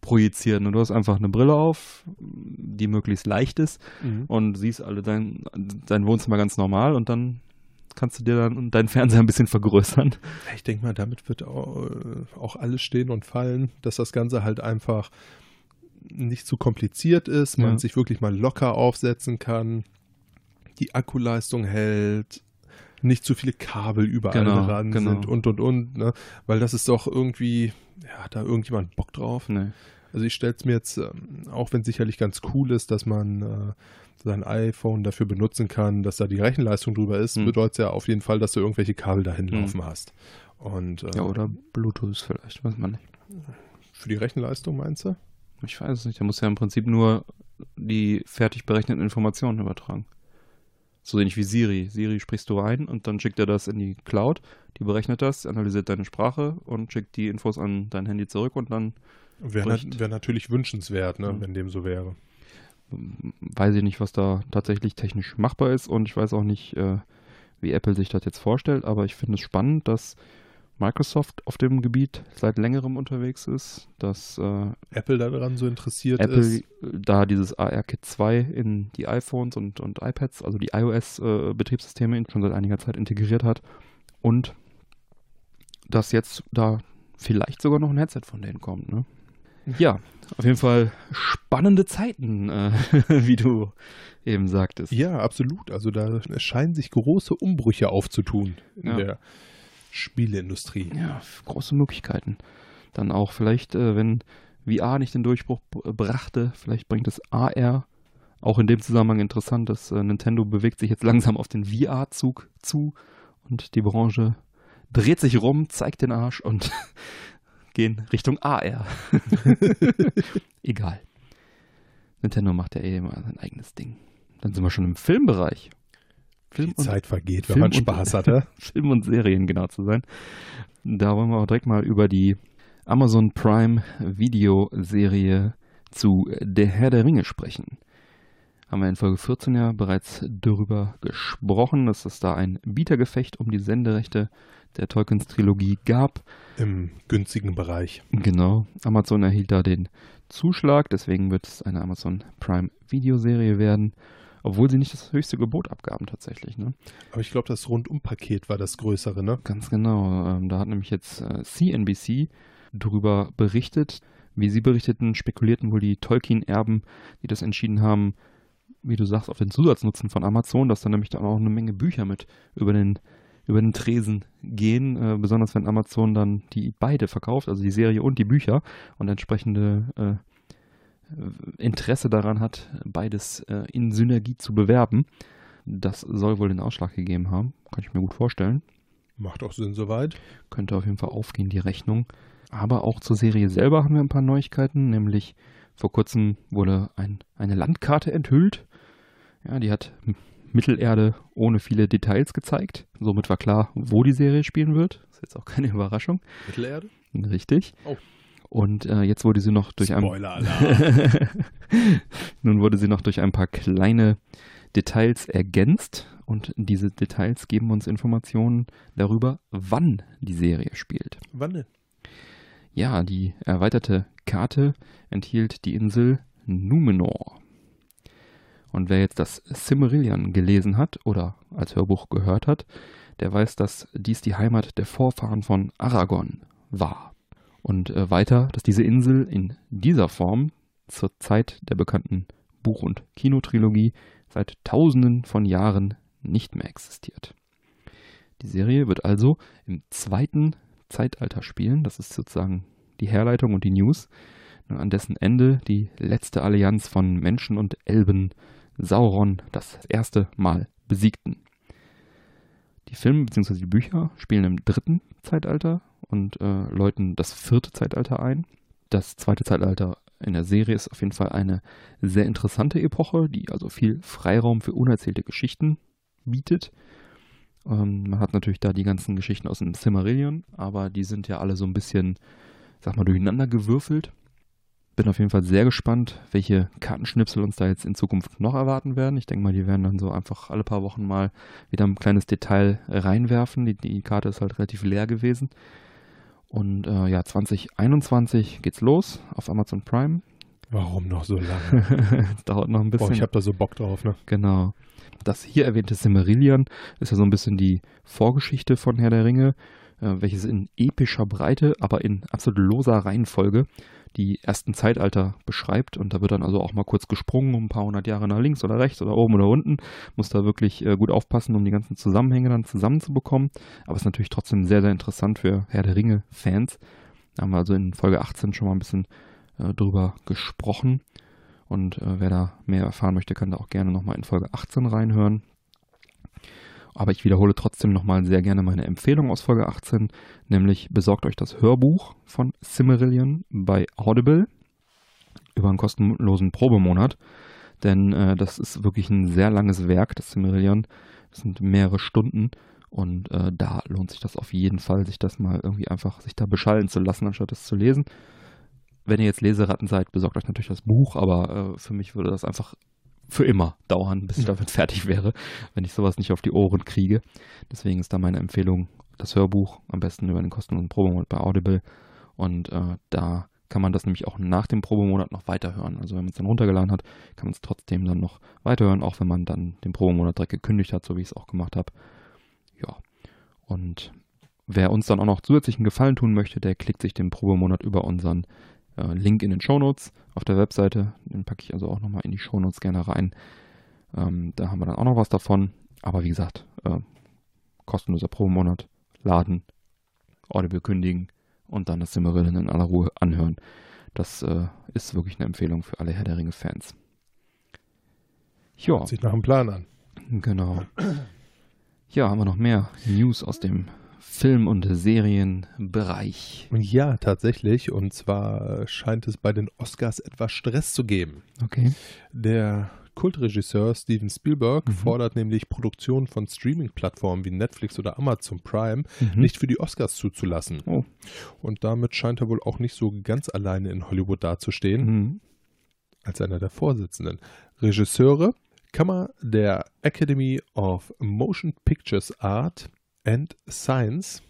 S3: projiziert. Und du hast einfach eine Brille auf, die möglichst leicht ist und siehst alle dein, dein Wohnzimmer ganz normal und dann kannst du dir dann deinen Fernseher ein bisschen vergrößern.
S2: Ich denke mal, damit wird auch, äh, auch alles stehen und fallen, dass das Ganze halt einfach nicht zu kompliziert ist, man
S3: Ja.
S2: sich wirklich mal locker aufsetzen kann, die Akkuleistung hält, nicht zu viele Kabel überall
S3: Genau,
S2: dran
S3: genau.
S2: sind und und und, ne? weil das ist doch irgendwie, ja, hat da irgendjemand Bock drauf?
S3: Nee.
S2: Also ich stelle es mir jetzt, ähm, auch wenn es sicherlich ganz cool ist, dass man äh, sein iPhone dafür benutzen kann, dass da die Rechenleistung drüber ist,
S3: Hm.
S2: bedeutet ja auf jeden Fall, dass du irgendwelche Kabel dahin laufen hast. Und äh,
S3: Ja, oder Bluetooth vielleicht, weiß man nicht.
S2: für die Rechenleistung meinst du?
S3: Ich weiß es nicht. Der muss ja im Prinzip nur die fertig berechneten Informationen übertragen. So ähnlich wie Siri. Siri sprichst du ein und dann schickt er das in die Cloud. Die berechnet das, analysiert deine Sprache und schickt die Infos an dein Handy zurück und dann
S2: Wäre nat wär natürlich wünschenswert, ne,
S3: Hm.
S2: wenn dem so wäre.
S3: weiß ich nicht, was da tatsächlich technisch machbar ist und ich weiß auch nicht, äh, wie Apple sich das jetzt vorstellt, aber ich finde es spannend, dass Microsoft auf dem Gebiet seit längerem unterwegs ist, dass äh,
S2: Apple daran so interessiert
S3: Apple
S2: ist.
S3: da dieses AR-Kit 2 in die iPhones und, und iPads, also die iOS-Betriebssysteme schon seit einiger Zeit integriert hat und dass jetzt da vielleicht sogar noch ein Headset von denen kommt. Ne? Ja, auf jeden Fall spannende Zeiten, äh, wie du eben sagtest.
S2: Ja, absolut. Also da scheinen sich große Umbrüche aufzutun in
S3: Ja.
S2: der Spieleindustrie.
S3: Ja, große Möglichkeiten. Dann auch vielleicht, äh, wenn VR nicht den Durchbruch brachte, vielleicht bringt es AR. Auch in dem Zusammenhang interessant, dass äh, Nintendo bewegt sich jetzt langsam auf den VR-Zug zu und die Branche dreht sich rum, zeigt den Arsch und gehen Richtung AR. Egal. Nintendo macht ja eh immer sein eigenes Ding. Dann sind wir schon im Filmbereich.
S2: Film
S3: und-
S2: Zeit vergeht,
S3: Film
S2: wenn man
S3: und-
S2: Spaß hatte.
S3: Film und Serien genau zu sein. Da wollen wir auch direkt mal über die Amazon Prime Videoserie zu Der Herr der Ringe sprechen. Haben wir in Folge 14 ja bereits darüber gesprochen, dass es da ein Bietergefecht um die Senderechte der Tolkiens Trilogie gab.
S2: Im günstigen Bereich.
S3: Genau, Amazon erhielt da den Zuschlag, deswegen wird es eine Amazon Prime Videoserie werden, obwohl sie nicht das höchste Gebot abgaben tatsächlich. Ne?
S2: Aber ich glaube, das Rundumpaket war das größere, ne?
S3: Ganz genau. Ähm, da hat nämlich jetzt äh, CNBC darüber berichtet. Wie sie berichteten, spekulierten wohl die Tolkien-Erben, die das entschieden haben, wie du sagst, auf den Zusatznutzen von Amazon, dass da nämlich dann auch eine Menge Bücher mit über den, über den Tresen gehen, äh, besonders wenn Amazon dann die beide verkauft, also die Serie und die Bücher und entsprechende äh, Interesse daran hat, beides äh, in Synergie zu bewerben. Das soll wohl den Ausschlag gegeben haben, kann ich mir gut vorstellen.
S2: Macht auch Sinn soweit.
S3: Könnte auf jeden Fall aufgehen, die Rechnung. Aber auch zur Serie selber haben wir ein paar Neuigkeiten, nämlich vor kurzem wurde ein, eine Landkarte enthüllt. Ja, die hat Mittelerde ohne viele Details gezeigt. Somit war klar, wo die Serie spielen wird. Ist jetzt auch keine Überraschung.
S2: Mittelerde?
S3: Richtig.
S2: Oh.
S3: Und äh, jetzt wurde sie noch durch ein. Nun wurde sie noch durch ein paar kleine Details ergänzt und diese Details geben uns Informationen darüber, wann die Serie spielt.
S2: Wann denn?
S3: Ja, die erweiterte Karte enthielt die Insel Numenor. Und wer jetzt das Silmarillion gelesen hat oder als Hörbuch gehört hat, der weiß, dass dies die Heimat der Vorfahren von Aragorn war. Und äh, weiter, dass diese Insel in dieser Form zur Zeit der bekannten Buch- und Kinotrilogie seit tausenden von Jahren nicht mehr existiert. Die Serie wird also im zweiten Zeitalter spielen. Das ist sozusagen die Herleitung und die News, ne, an dessen Ende die letzte Allianz von Menschen und Elben Sauron das erste Mal besiegten. Die Filme bzw. die Bücher spielen im dritten Zeitalter und äh, läuten das vierte Zeitalter ein. Das zweite Zeitalter in der Serie ist auf jeden Fall eine sehr interessante Epoche, die also viel Freiraum für unerzählte Geschichten bietet. Ähm, man hat natürlich da die ganzen Geschichten aus dem Silmarillion, aber die sind ja alle so ein bisschen, sag mal, durcheinander gewürfelt. Bin auf jeden Fall sehr gespannt, welche Kartenschnipsel uns da jetzt in Zukunft noch erwarten werden. Ich denke mal, die werden dann so einfach alle paar Wochen mal wieder ein kleines Detail reinwerfen. Die, die Karte ist halt relativ leer gewesen. Und äh, ja, 2021 geht's los auf Amazon Prime.
S2: Warum noch so lange?
S3: Es dauert noch ein bisschen.
S2: Boah, ich habe da so Bock drauf, ne?
S3: Genau. Das hier erwähnte Silmarillion ist ja so ein bisschen die Vorgeschichte von Herr der Ringe, welches in epischer Breite, aber in absolut loser Reihenfolge die ersten Zeitalter beschreibt. Und da wird dann also auch mal kurz gesprungen, um ein paar hundert Jahre nach links oder rechts oder oben oder unten. Muss da wirklich äh, gut aufpassen, um die ganzen Zusammenhänge dann zusammenzubekommen. Aber ist natürlich trotzdem sehr, sehr interessant für Herr der Ringe-Fans. Da haben wir also in Folge 18 schon mal ein bisschen äh, drüber gesprochen. Und äh, wer da mehr erfahren möchte, kann da auch gerne nochmal in Folge 18 reinhören. Aber ich wiederhole trotzdem nochmal sehr gerne meine Empfehlung aus Folge 18, nämlich besorgt euch das Hörbuch von Cimmerillion bei Audible über einen kostenlosen Probemonat. Denn äh, das ist wirklich ein sehr langes Werk, das Cimmerillion. Das sind mehrere Stunden und äh, da lohnt sich das auf jeden Fall, sich das mal irgendwie einfach, sich da beschallen zu lassen, anstatt es zu lesen. Wenn ihr jetzt Leseratten seid, besorgt euch natürlich das Buch, aber äh, für mich würde das einfach für immer dauern, bis ich damit fertig wäre, wenn ich sowas nicht auf die Ohren kriege. Deswegen ist da meine Empfehlung das Hörbuch, am besten über den kostenlosen Probemonat bei Audible. Und äh, da kann man das nämlich auch nach dem Probemonat noch weiterhören. Also wenn man es dann runtergeladen hat, kann man es trotzdem dann noch weiterhören, auch wenn man dann den Probemonat direkt gekündigt hat, so wie ich es auch gemacht habe. Ja. Und wer uns dann auch noch zusätzlichen Gefallen tun möchte, der klickt sich den Probemonat über unseren äh, Link in den Shownotes auf der Webseite. Den packe ich also auch nochmal in die Shownotes gerne rein. Ähm, da haben wir dann auch noch was davon. Aber wie gesagt, äh, kostenloser Probemonat, laden, Audible kündigen und dann das Silmarillion in aller Ruhe anhören. Das äh, ist wirklich eine Empfehlung für alle Herr der Ringe-Fans. Ja,
S2: Sieht nach einem Plan an.
S3: genau. Ja, haben wir noch mehr News aus dem Film- und Serienbereich.
S2: Ja, tatsächlich. Und zwar scheint es bei den Oscars etwas Stress zu geben.
S3: Okay.
S2: Der Kultregisseur Steven Spielberg
S3: Mhm.
S2: fordert nämlich Produktionen von Streaming-Plattformen wie Netflix oder Amazon Prime
S3: Mhm.
S2: nicht für die Oscars zuzulassen.
S3: Oh.
S2: Und damit scheint er wohl auch nicht so ganz alleine in Hollywood dazustehen,
S3: Mhm.
S2: als einer der Vorsitzenden. Regisseure, Kammer der Academy of Motion Pictures Art and Science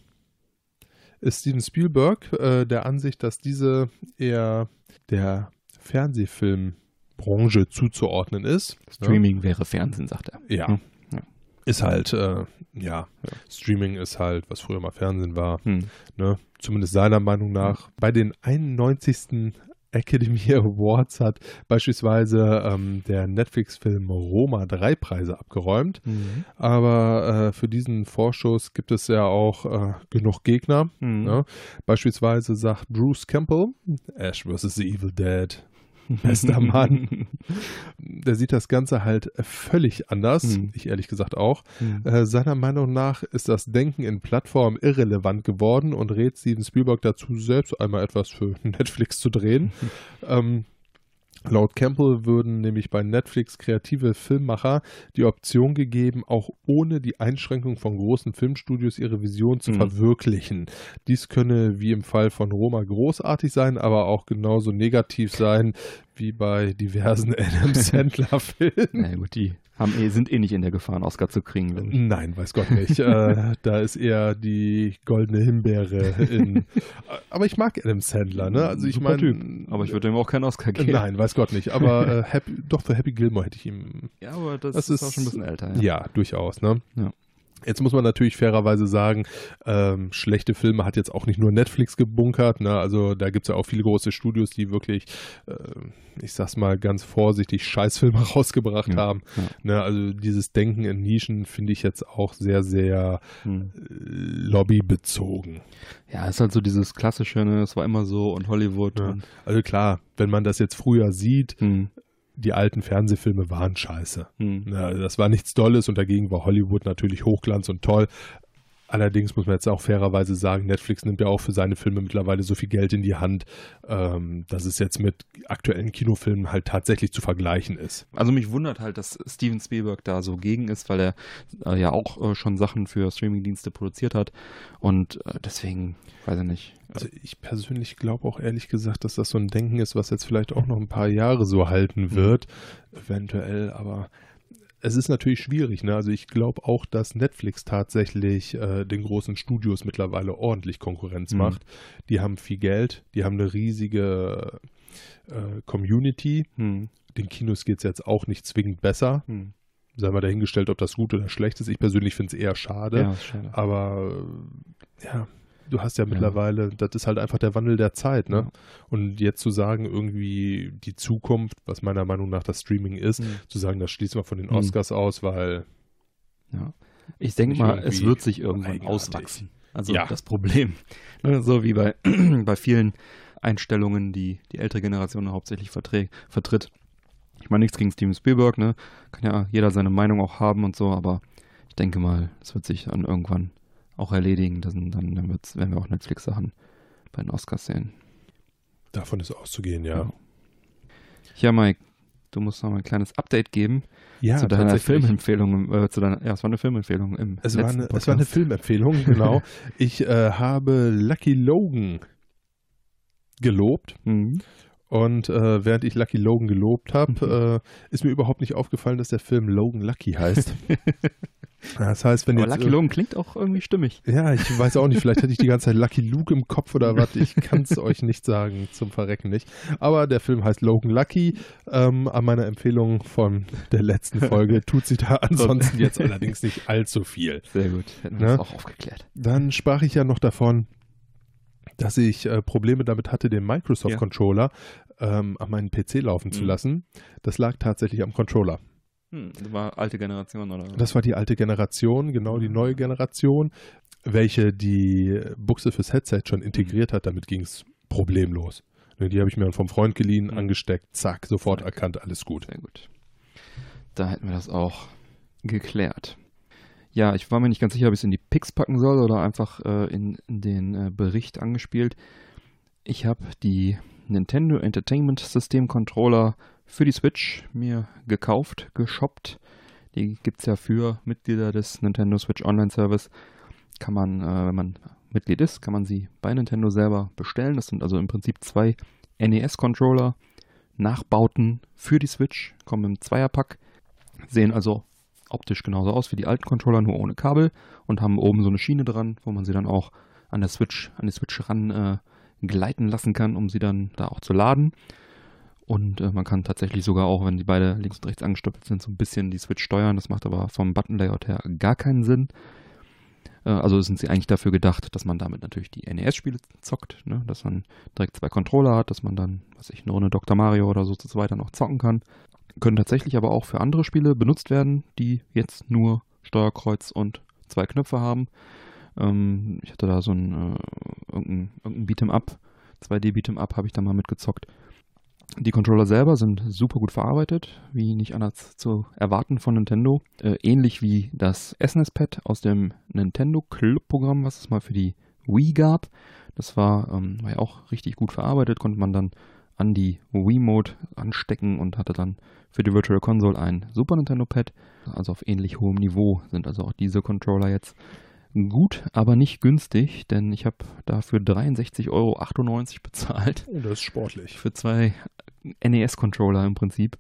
S2: ist Steven Spielberg äh, der Ansicht, dass diese eher der Fernsehfilmbranche zuzuordnen ist.
S3: Streaming wäre Fernsehen, sagt er.
S2: Ja.
S3: Hm.
S2: Ist halt, äh, ja, Streaming ist halt, was früher mal Fernsehen war,
S3: Hm.
S2: ne? zumindest seiner Meinung nach. Bei den 91. Academy Awards hat beispielsweise ähm, der Netflix-Film Roma drei Preise abgeräumt.
S3: Mhm.
S2: Aber äh, für diesen Vorschuss gibt es ja auch äh, genug Gegner.
S3: Mhm.
S2: Ne? Beispielsweise sagt Bruce Campbell, Ash vs. The Evil Dead, bester Mann. Der sieht das Ganze halt völlig anders.
S3: Mhm.
S2: Ich ehrlich gesagt auch.
S3: Mhm.
S2: Äh, seiner Meinung nach ist das Denken in Plattformen irrelevant geworden und rät Steven Spielberg dazu, selbst einmal etwas für Netflix zu drehen. ähm, laut Campbell würden nämlich bei Netflix kreative Filmmacher die Option gegeben, auch ohne die Einschränkung von großen Filmstudios ihre Vision zu
S3: Mhm.
S2: verwirklichen. Dies könne wie im Fall von Roma großartig sein, aber auch genauso negativ sein wie bei diversen Adam Sandler-Filmen.
S3: Na gut, die haben eh, sind eh nicht in der Gefahr, einen Oscar zu kriegen.
S2: Nein, weiß Gott nicht. äh, da ist eher die goldene Himbeere in. Aber ich mag Adam Sandler, ne? Also ich
S3: Super
S2: meine.
S3: Typ. Aber ich würde ihm auch keinen Oscar geben.
S2: Nein, weiß Gott nicht. Aber äh, Happy, doch für Happy Gilmore hätte ich ihm.
S3: Ja, aber das,
S2: Das
S3: ist,
S2: ist-
S3: auch schon ein bisschen älter.
S2: Ja, durchaus, ne?
S3: Ja.
S2: Jetzt muss man natürlich fairerweise sagen, ähm, schlechte Filme hat jetzt auch nicht nur Netflix gebunkert. Ne? Also da gibt es ja auch viele große Studios, die wirklich, äh, ich sag's mal ganz vorsichtig, Scheißfilme rausgebracht
S3: Ja,
S2: haben.
S3: ja.
S2: Ne? Also dieses Denken in Nischen finde ich jetzt auch sehr, sehr
S3: Hm.
S2: äh, lobbybezogen.
S3: Ja, ist halt so dieses klassische, ne? Es war immer so und Hollywood.
S2: Ja.
S3: Und,
S2: Also klar, wenn man das jetzt früher sieht,
S3: hm,
S2: die alten Fernsehfilme waren scheiße.
S3: hm.
S2: Also das war nichts Dolles und dagegen war Hollywood natürlich Hochglanz und toll. Allerdings muss man jetzt auch fairerweise sagen, Netflix nimmt ja auch für seine Filme mittlerweile so viel Geld in die Hand, ähm, dass es jetzt mit aktuellen Kinofilmen halt tatsächlich zu vergleichen ist.
S3: Also mich wundert halt, dass Steven Spielberg da so gegen ist, weil er äh, ja auch äh, schon Sachen für Streamingdienste produziert hat. Und äh, deswegen, weiß ich nicht.
S2: Also ich persönlich glaube auch ehrlich gesagt, dass das so ein Denken ist, was jetzt vielleicht auch noch ein paar Jahre so halten wird, eventuell, aber es ist natürlich schwierig. Ne? Also ich glaube auch, dass Netflix tatsächlich äh, den großen Studios mittlerweile ordentlich Konkurrenz
S3: Mhm.
S2: macht. Die haben viel Geld, die haben eine riesige äh, Community.
S3: Hm.
S2: Den Kinos geht es jetzt auch nicht zwingend besser.
S3: Hm.
S2: Sei mal dahingestellt, ob das gut oder schlecht ist. Ich persönlich finde es eher schade.
S3: Ja, schade.
S2: Aber ja, du hast ja mittlerweile, das ist halt einfach der Wandel der Zeit, ne?
S3: Ja.
S2: Und jetzt zu sagen, irgendwie die Zukunft, was meiner Meinung nach das Streaming ist,
S3: Hm.
S2: zu sagen, das schließen wir von den
S3: Hm.
S2: Oscars aus, weil
S3: Ja. Ich denke mal, es wird sich irgendwann
S2: eigenartig.
S3: auswachsen. Also
S2: Ja.
S3: das Problem. Ne, so wie bei, bei vielen Einstellungen, die die ältere Generation hauptsächlich vertritt. Ich meine, nichts gegen Steven Spielberg, ne? Kann ja jeder seine Meinung auch haben und so, aber ich denke mal, es wird sich dann irgendwann auch erledigen. Dann, dann, wird's, werden wir auch Netflix-Sachen bei den Oscars sehen.
S2: davon ist auszugehen, ja.
S3: Ja. Ja, Mike, du musst noch mal ein kleines Update geben
S2: Ja,
S3: zu deiner. Filmempfehlung. Äh, zu deiner, ja, es war eine Filmempfehlung im
S2: Es war, eine, es war eine. Filmempfehlung, genau. ich äh, habe Lucky Logan gelobt.
S3: Mhm.
S2: Und äh, während ich Lucky Logan gelobt habe, äh, ist mir überhaupt nicht aufgefallen, dass der Film Logan Lucky heißt. das heißt, wenn
S3: Aber
S2: jetzt
S3: Lucky Logan klingt auch irgendwie stimmig.
S2: Ja, ich weiß auch nicht, vielleicht hatte ich die ganze Zeit Lucky Luke im Kopf oder was, ich kann es euch nicht sagen, zum Verrecken nicht. Aber der Film heißt Logan Lucky. Ähm, an meiner Empfehlung von der letzten Folge tut sich da ansonsten jetzt allerdings nicht allzu viel.
S3: Sehr gut. Hätten wir
S2: Ne?
S3: das auch aufgeklärt.
S2: Dann sprach ich ja noch davon, dass ich äh, Probleme damit hatte, den Microsoft
S3: Ja.
S2: Controller ähm, an meinen PC laufen zu
S3: Mhm.
S2: lassen. Das lag tatsächlich am Controller.
S3: Hm, das war alte Generation, oder?
S2: Das war die alte Generation, genau die neue Generation, welche die Buchse fürs Headset schon integriert hat. Damit ging es problemlos. Ne, Die habe ich mir vom Freund geliehen,
S3: Mhm.
S2: angesteckt, zack, sofort erkannt, alles gut.
S3: Sehr gut. Da hätten wir das auch geklärt. Ja, ich war mir nicht ganz sicher, ob ich es in die Picks packen soll oder einfach äh, in, in, den äh, Bericht angespielt. Ich habe die Nintendo Entertainment System Controller für die Switch mir gekauft, geshoppt. Die gibt es ja für Mitglieder des Nintendo Switch Online Service. Kann man, äh, wenn man Mitglied ist, kann man sie bei Nintendo selber bestellen. Das sind also im Prinzip zwei NES-Controller, Nachbauten für die Switch, kommen im Zweierpack, sehen also optisch genauso aus wie die alten Controller, nur ohne Kabel und haben oben so eine Schiene dran, wo man sie dann auch an der Switch, an die Switch ran äh, gleiten lassen kann, um sie dann da auch zu laden. Und äh, man kann tatsächlich sogar auch, wenn die beide links und rechts angestoppelt sind, so ein bisschen die Switch steuern. Das macht aber vom Button-Layout her gar keinen Sinn. Äh, also sind sie eigentlich dafür gedacht, dass man damit natürlich die NES-Spiele zockt, ne? dass man direkt zwei Controller hat, dass man dann, was ich, eine Runde Dr. Mario oder so so weiter noch zocken kann. Können tatsächlich aber auch für andere Spiele benutzt werden, die jetzt nur Steuerkreuz und zwei Knöpfe haben. Ähm, ich hatte da so ein äh, irgendein, irgendein Beat'em Up, 2D Beat'em Up habe ich da mal mitgezockt. Die Controller selber sind super gut verarbeitet, wie nicht anders zu erwarten von Nintendo. Äh, ähnlich wie das SNES-Pad aus dem Nintendo Club-Programm, was es mal für die Wii gab. Das war, ähm, war ja auch richtig gut verarbeitet, konnte man dann an die Wii-Mode anstecken und hatte dann für die Virtual Console ein Super Nintendo Pad. Also auf ähnlich hohem Niveau sind also auch diese Controller jetzt gut, aber nicht günstig, denn ich habe dafür 63,98 Euro bezahlt.
S2: Oh, das ist sportlich.
S3: Für zwei NES-Controller im Prinzip.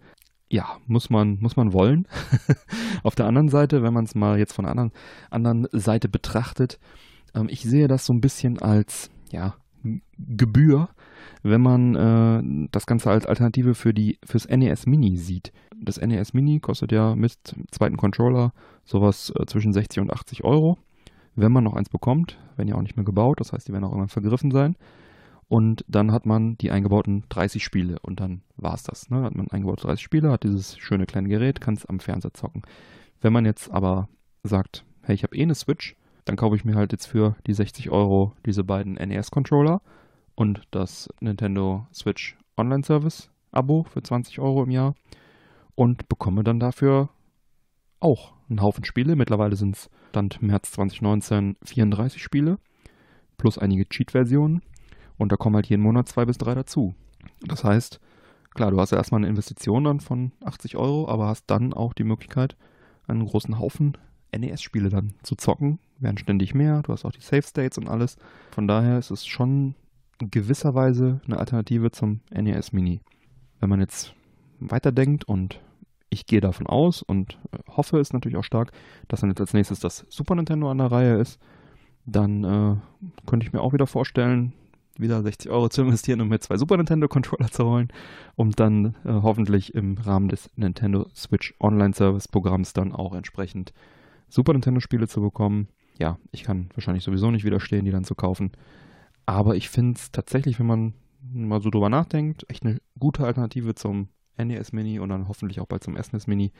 S3: Ja, muss man, muss man wollen. Auf der anderen Seite, wenn man es mal jetzt von der anderen, anderen Seite betrachtet, ähm, ich sehe das so ein bisschen als, ja, Gebühr, wenn man äh, das Ganze als Alternative für die fürs NES Mini sieht. Das NES Mini kostet ja mit zweiten Controller sowas äh, zwischen 60 und 80 Euro wenn man noch eins bekommt, werden ja auch nicht mehr gebaut, das heißt, die werden auch irgendwann vergriffen sein. Und dann hat man die eingebauten 30 Spiele und dann war es das. Ne? Hat man eingebaute 30 Spiele, hat dieses schöne kleine Gerät, kann es am Fernseher zocken. Wenn man jetzt aber sagt, hey, ich habe eh eine Switch, dann kaufe ich mir halt jetzt für die 60 Euro diese beiden NES-Controller und das Nintendo Switch Online Service Abo für 20 Euro im Jahr und bekomme dann dafür auch einen Haufen Spiele. Mittlerweile sind es Stand März 2019 34 Spiele plus einige Cheat-Versionen und da kommen halt jeden Monat zwei bis drei dazu. Das heißt, klar, du hast ja erstmal eine Investition dann von 80 Euro, aber hast dann auch die Möglichkeit, einen großen Haufen NES-Spiele dann zu zocken. Werden ständig mehr, du hast auch die Save States und alles. Von daher ist es schon gewisser Weise eine Alternative zum NES Mini. Wenn man jetzt weiterdenkt und ich gehe davon aus und äh, hoffe es natürlich auch stark, dass dann jetzt als nächstes das Super Nintendo an der Reihe ist. Dann äh, könnte ich mir auch wieder vorstellen, wieder 60 Euro zu investieren, um mir zwei Super Nintendo Controller zu holen, um dann äh, hoffentlich im Rahmen des Nintendo Switch Online Service Programms dann auch entsprechend Super Nintendo Spiele zu bekommen. Ja, ich kann wahrscheinlich sowieso nicht widerstehen, die dann zu kaufen. Aber ich finde es tatsächlich, wenn man mal so drüber nachdenkt, echt eine gute Alternative zum NES Mini und dann hoffentlich auch bald zum SNES Mini.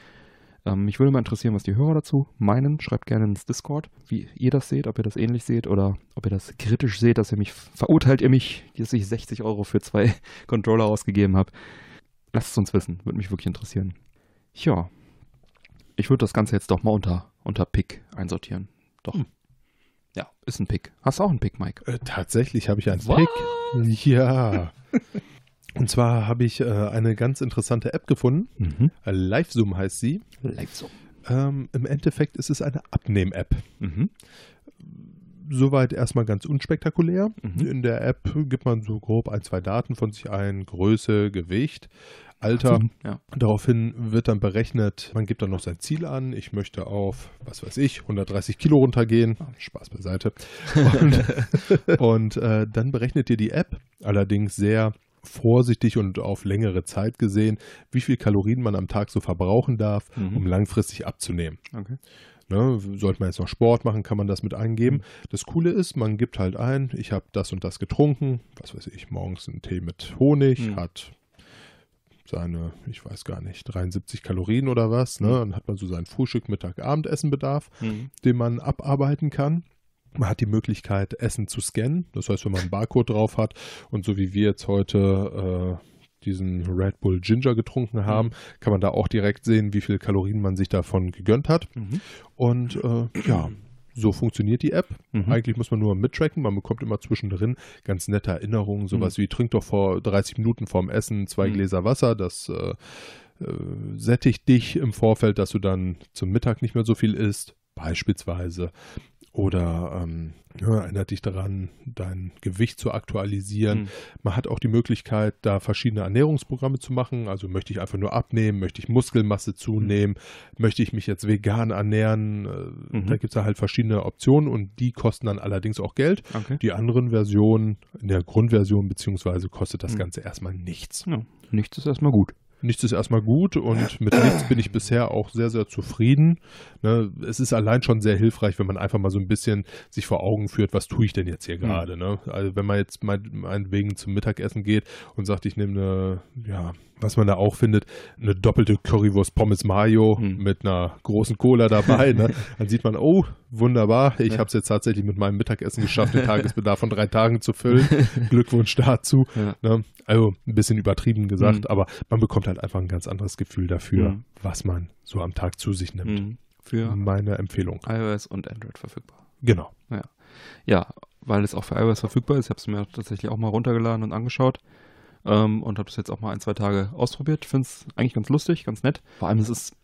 S3: Ähm, mich würde mal interessieren, was die Hörer dazu meinen. Schreibt gerne ins Discord, wie ihr das seht, ob ihr das ähnlich seht oder ob ihr das kritisch seht, dass ihr mich verurteilt, ihr mich, dass ich 60 Euro für zwei Controller ausgegeben habe. Lasst es uns wissen, würde mich wirklich interessieren. Ja, ich würde das Ganze jetzt doch mal unter, unter Pick einsortieren. Doch. Hm. Ja, ist ein Pick. Hast du auch einen Pick, Mike?
S2: Äh, tatsächlich habe ich einen What? Pick. Ja. Und zwar habe ich äh, eine ganz interessante App gefunden. Mhm. Äh, LiveZoom heißt sie.
S3: LiveZoom.
S2: Ähm, Im Endeffekt ist es eine Abnehm-App. Mhm. Soweit erstmal ganz unspektakulär. Mhm. In der App gibt man so grob ein, zwei Daten von sich ein, Größe, Gewicht, Alter. Ja. Daraufhin wird dann berechnet, man gibt dann noch sein Ziel an. Ich möchte auf, was weiß ich, 130 Kilo runtergehen. Ah, Spaß beiseite. Und, und äh, dann berechnet dir die App allerdings sehr vorsichtig und auf längere Zeit gesehen, wie viel Kalorien man am Tag so verbrauchen darf, mhm. um langfristig abzunehmen. Okay. Ne, sollte man jetzt noch Sport machen, kann man das mit eingeben. Mhm. Das Coole ist, man gibt halt ein, ich habe das und das getrunken, was weiß ich, morgens einen Tee mit Honig, mhm. hat seine, ich weiß gar nicht, 73 Kalorien oder was. Ne? Mhm. Dann hat man so seinen Frühstück, Mittag, Abendessenbedarf, mhm. den man abarbeiten kann. Man hat die Möglichkeit, Essen zu scannen. Das heißt, wenn man einen Barcode drauf hat und so wie wir jetzt heute äh, diesen Red Bull Ginger getrunken haben, kann man da auch direkt sehen, wie viel Kalorien man sich davon gegönnt hat.
S3: Mhm.
S2: Und äh, ja, so funktioniert die App.
S3: Mhm.
S2: Eigentlich muss man nur mittracken. Man bekommt immer zwischendrin ganz nette Erinnerungen. Sowas wie, trink doch vor 30 Minuten vorm Essen zwei
S3: Mhm.
S2: Gläser Wasser. Das äh, äh, sättigt dich im Vorfeld, dass du dann zum Mittag nicht mehr so viel isst. Beispielsweise. Oder ähm, ja, erinnert dich daran, dein Gewicht zu aktualisieren.
S3: Mhm.
S2: Man hat auch die Möglichkeit, da verschiedene Ernährungsprogramme zu machen. Also möchte ich einfach nur abnehmen, möchte ich Muskelmasse zunehmen, möchte ich mich jetzt vegan ernähren. Äh,
S3: Mhm.
S2: Da gibt es halt verschiedene Optionen und die kosten dann allerdings auch Geld.
S3: Okay.
S2: Die anderen Versionen, in der Grundversion beziehungsweise kostet das
S3: Mhm.
S2: Ganze erstmal nichts.
S3: Ja, nichts ist erstmal gut.
S2: Nichts ist erstmal gut und mit nichts bin ich bisher auch sehr, sehr zufrieden. Ne, es ist allein schon sehr hilfreich, wenn man einfach mal so ein bisschen sich vor Augen führt, was tue ich denn jetzt hier
S3: Mhm.
S2: gerade. Ne? Also wenn man jetzt mein- meinetwegen zum Mittagessen geht und sagt, ich nehme eine, ja, was man da auch findet, eine doppelte Currywurst Pommes Mayo
S3: Mhm.
S2: mit einer großen Cola dabei, ne? dann sieht man, oh, wunderbar, ich
S3: Ja.
S2: habe es jetzt tatsächlich mit meinem Mittagessen geschafft, den Tagesbedarf von drei Tagen zu füllen. Glückwunsch dazu.
S3: Ja.
S2: Ne? Also ein bisschen übertrieben gesagt,
S3: Mhm.
S2: aber man bekommt halt einfach ein ganz anderes Gefühl dafür,
S3: Mhm.
S2: was man so am Tag zu sich nimmt.
S3: Mhm. Für
S2: Meine Empfehlung.
S3: iOS und Android verfügbar.
S2: Genau.
S3: Ja, weil es auch für iOS verfügbar ist. Ich habe es mir tatsächlich auch mal runtergeladen und angeschaut. Ähm, und habe das jetzt auch mal ein, zwei Tage ausprobiert. Finde es eigentlich ganz lustig, ganz nett. Vor allem es ist,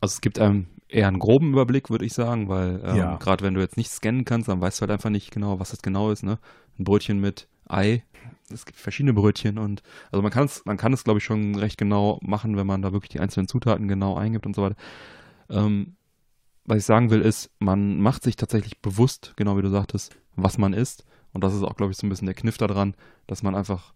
S3: also es gibt einem eher einen groben Überblick, würde ich sagen, weil ähm,
S2: Ja.
S3: gerade wenn du jetzt nicht scannen kannst, dann weißt du halt einfach nicht genau, was das genau ist. Ne? Ein Brötchen mit Ei. Es gibt verschiedene Brötchen und also man kann es, man kann es, glaube ich, schon recht genau machen, wenn man da wirklich die einzelnen Zutaten genau eingibt und so weiter. Ähm, was ich sagen will, ist, man macht sich tatsächlich bewusst, genau wie du sagtest, was man isst. Und das ist auch, glaube ich, so ein bisschen der Kniff daran, dass man einfach,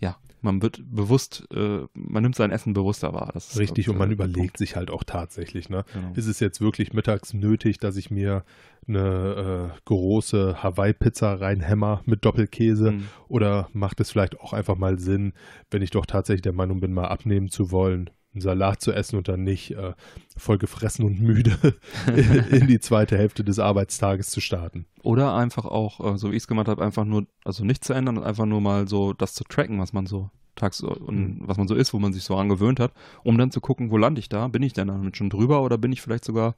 S3: ja, man wird bewusst, äh, man nimmt sein Essen bewusster wahr. Das ist,
S2: Richtig,
S3: glaub
S2: und man
S3: der
S2: überlegt sich halt auch tatsächlich, ne?
S3: Genau.
S2: Ist es jetzt wirklich mittags nötig, dass ich mir eine äh, große Hawaii-Pizza reinhämmer mit Doppelkäse?
S3: Mhm.
S2: Oder macht es vielleicht auch einfach mal Sinn, wenn ich doch tatsächlich der Meinung bin, mal abnehmen zu wollen, einen Salat zu essen und dann nicht äh, voll gefressen und müde in die zweite Hälfte des Arbeitstages zu starten?
S3: Oder einfach auch, äh, so wie ich es gemacht habe, einfach nur, also nichts zu ändern und einfach nur mal so das zu tracken, was man so tags und
S2: Mhm.
S3: was man so ist, wo man sich so angewöhnt hat, um dann zu gucken, wo lande ich da? Bin ich denn damit schon drüber oder bin ich vielleicht sogar,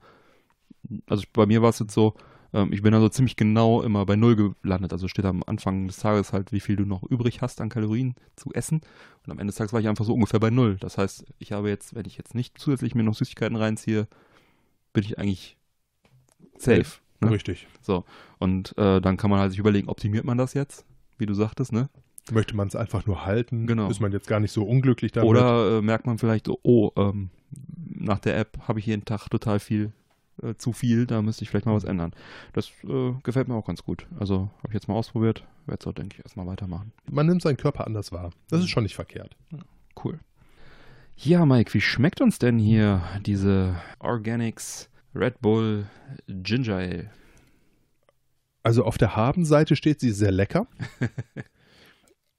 S3: also bei mir war es jetzt so, ähm, ich bin also ziemlich genau immer bei Null gelandet. Also steht am Anfang des Tages halt, wie viel du noch übrig hast an Kalorien zu essen. Und am Ende des Tages war ich einfach so ungefähr bei Null. Das heißt, ich habe jetzt, wenn ich jetzt nicht zusätzlich mir noch Süßigkeiten reinziehe, bin ich eigentlich safe. Ne?
S2: Richtig.
S3: Und äh, dann kann man halt sich überlegen, optimiert man das jetzt, wie du sagtest, ne?
S2: Möchte man es einfach nur halten?
S3: Genau.
S2: Ist man jetzt gar nicht so unglücklich damit?
S3: Oder äh, merkt man vielleicht so, oh, ähm, nach der App habe ich jeden Tag total viel äh, zu viel, da müsste ich vielleicht mal was ändern. Das äh, gefällt mir auch ganz gut. Also habe ich jetzt mal ausprobiert, werde es auch, denke ich, erstmal weitermachen.
S2: man nimmt seinen Körper anders wahr. Das ist schon nicht verkehrt.
S3: Cool. Ja, Mike, wie schmeckt uns denn hier diese Organics Red Bull Ginger Ale?
S2: Also auf der Habenseite steht sie sehr lecker.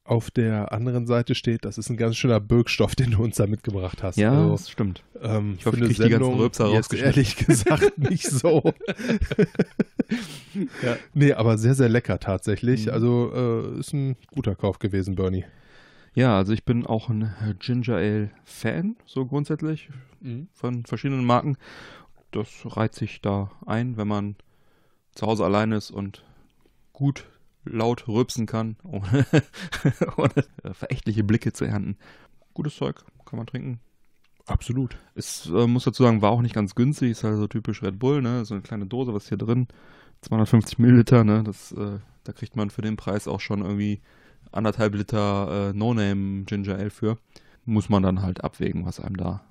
S2: auf der anderen Seite steht, das ist ein ganz schöner Birkstoff, den du uns da mitgebracht hast.
S3: Ja,
S2: also,
S3: das stimmt.
S2: ähm,
S3: Ich hoffe, ich
S2: eine
S3: krieg die ganzen
S2: jetzt
S3: rausgeschnitten.
S2: ehrlich gesagt nicht so.
S3: Ja.
S2: Nee, aber sehr, sehr lecker tatsächlich.
S3: Mhm.
S2: Also äh, ist ein guter Kauf gewesen, Bernie.
S3: Ja, also ich bin auch ein Ginger Ale Fan, so grundsätzlich, von verschiedenen Marken. Das reiht sich da ein, wenn man zu Hause allein ist und gut laut rülpsen kann, ohne, ohne verächtliche Blicke zu ernten. Gutes Zeug, kann man trinken.
S2: Absolut.
S3: Es äh, muss dazu sagen, war auch nicht ganz günstig, ist halt so typisch Red Bull, ne? So eine kleine Dose, was hier drin? 250 Milliliter, ne? Das, äh, da kriegt man für den Preis auch schon irgendwie anderthalb Liter äh, No-Name Ginger Ale für. Muss man dann halt abwägen, was einem da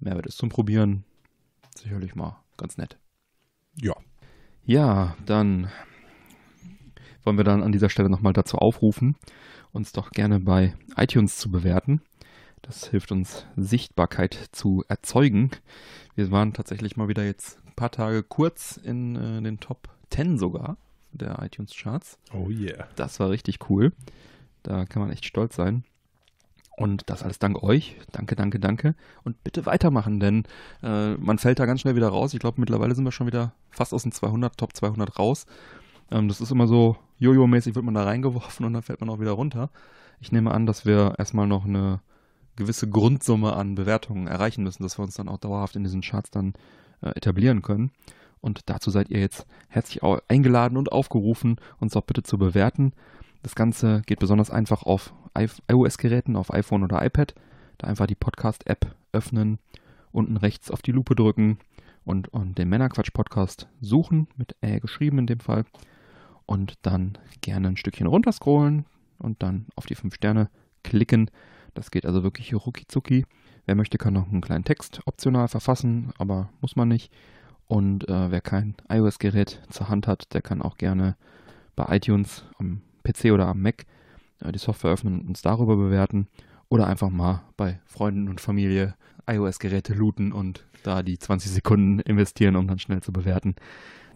S3: Mehrwert ist zum Probieren. Sicherlich mal ganz nett.
S2: Ja.
S3: Ja, dann wollen wir dann an dieser Stelle nochmal dazu aufrufen, uns doch gerne bei iTunes zu bewerten. Das hilft uns, Sichtbarkeit zu erzeugen. Wir waren tatsächlich mal wieder jetzt ein paar Tage kurz in äh, den Top 10 sogar der iTunes-Charts.
S2: Oh yeah.
S3: Das war richtig cool. Da kann man echt stolz sein. Und das alles dank euch. Danke, danke, danke. Und bitte weitermachen, denn äh, man fällt da ganz schnell wieder raus. Ich glaube, mittlerweile sind wir schon wieder fast aus den 200, Top 200 raus. Ähm, das ist immer so, Jojo-mäßig wird man da reingeworfen und dann fällt man auch wieder runter. Ich nehme an, dass wir erstmal noch eine gewisse Grundsumme an Bewertungen erreichen müssen, dass wir uns dann auch dauerhaft in diesen Charts dann äh, etablieren können. Und dazu seid ihr jetzt herzlich eingeladen und aufgerufen, uns doch bitte zu bewerten. Das Ganze geht besonders einfach auf iOS-Geräten, auf iPhone oder iPad. Da einfach die Podcast-App öffnen, unten rechts auf die Lupe drücken und, und den Männerquatsch-Podcast suchen, mit Ä geschrieben in dem Fall. Und dann gerne ein Stückchen runterscrollen und dann auf die 5 Sterne klicken. Das geht also wirklich rucki. Wer möchte, kann noch einen kleinen Text optional verfassen, aber muss man nicht. Und äh, wer kein iOS-Gerät zur Hand hat, der kann auch gerne bei iTunes am PC oder am Mac äh, die Software öffnen und uns darüber bewerten. Oder einfach mal bei Freunden und Familie iOS-Geräte looten und da die 20 Sekunden investieren, um dann schnell zu bewerten.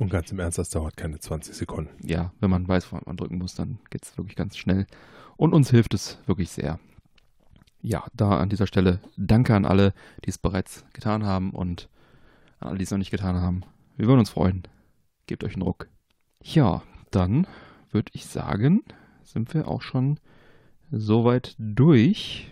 S2: Und ganz im Ernst, das dauert keine 20 Sekunden.
S3: Ja, wenn man weiß, wo man drücken muss, dann geht es wirklich ganz schnell. Und uns hilft es wirklich sehr. Ja, da an dieser Stelle danke an alle, die es bereits getan haben und an alle, die es noch nicht getan haben. Wir würden uns freuen. Gebt euch einen Ruck. Ja, dann würde ich sagen, sind wir auch schon soweit durch.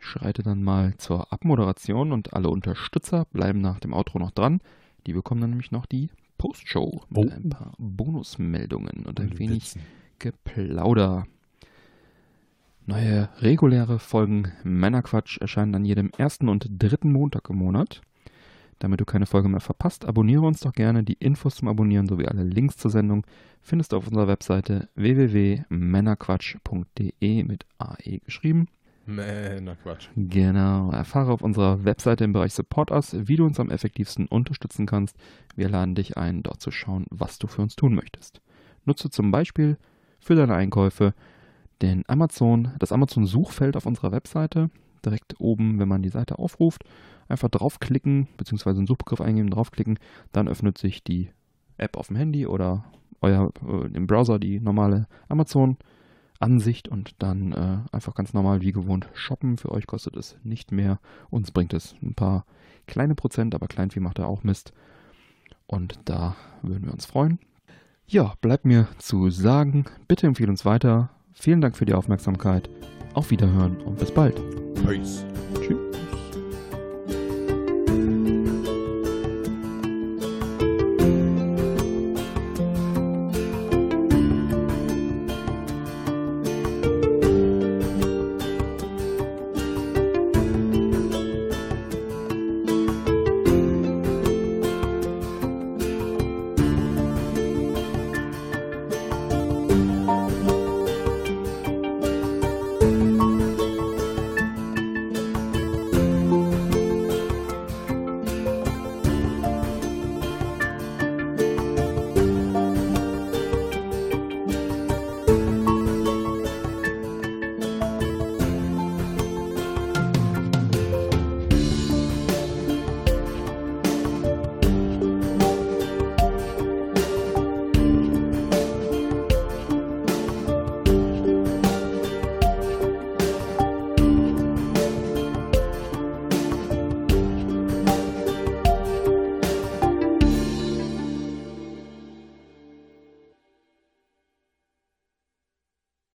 S3: Schreite dann mal zur Abmoderation und alle Unterstützer bleiben nach dem Outro noch dran. Die bekommen dann nämlich noch die Postshow mit oh. ein paar Bonusmeldungen und ein wenig Geplauder. Neue reguläre Folgen Männerquatsch erscheinen an jedem ersten und dritten Montag im Monat. Damit du keine Folge mehr verpasst, abonniere uns doch gerne. Die Infos zum Abonnieren sowie alle Links zur Sendung findest du auf unserer Webseite www.männerquatsch.de mit AE geschrieben.
S2: Männerquatsch.
S3: Genau. Erfahre auf unserer Webseite im Bereich Support Us, wie du uns am effektivsten unterstützen kannst. Wir laden dich ein, dort zu schauen, was du für uns tun möchtest. Nutze zum Beispiel für deine Einkäufe den Amazon, das Amazon-Suchfeld auf unserer Webseite. Direkt oben, wenn man die Seite aufruft, einfach draufklicken, beziehungsweise einen Suchbegriff eingeben, draufklicken, dann öffnet sich die App auf dem Handy oder euer äh, im Browser die normale Amazon-Ansicht und dann äh, einfach ganz normal wie gewohnt shoppen. Für euch kostet es nicht mehr. Uns bringt es ein paar kleine Prozent, aber Kleinvieh macht er auch Mist. Und da würden wir uns freuen. Ja, bleibt mir zu sagen, bitte empfehle uns weiter. Vielen Dank für die Aufmerksamkeit. Auf Wiederhören und bis bald.
S2: Peace.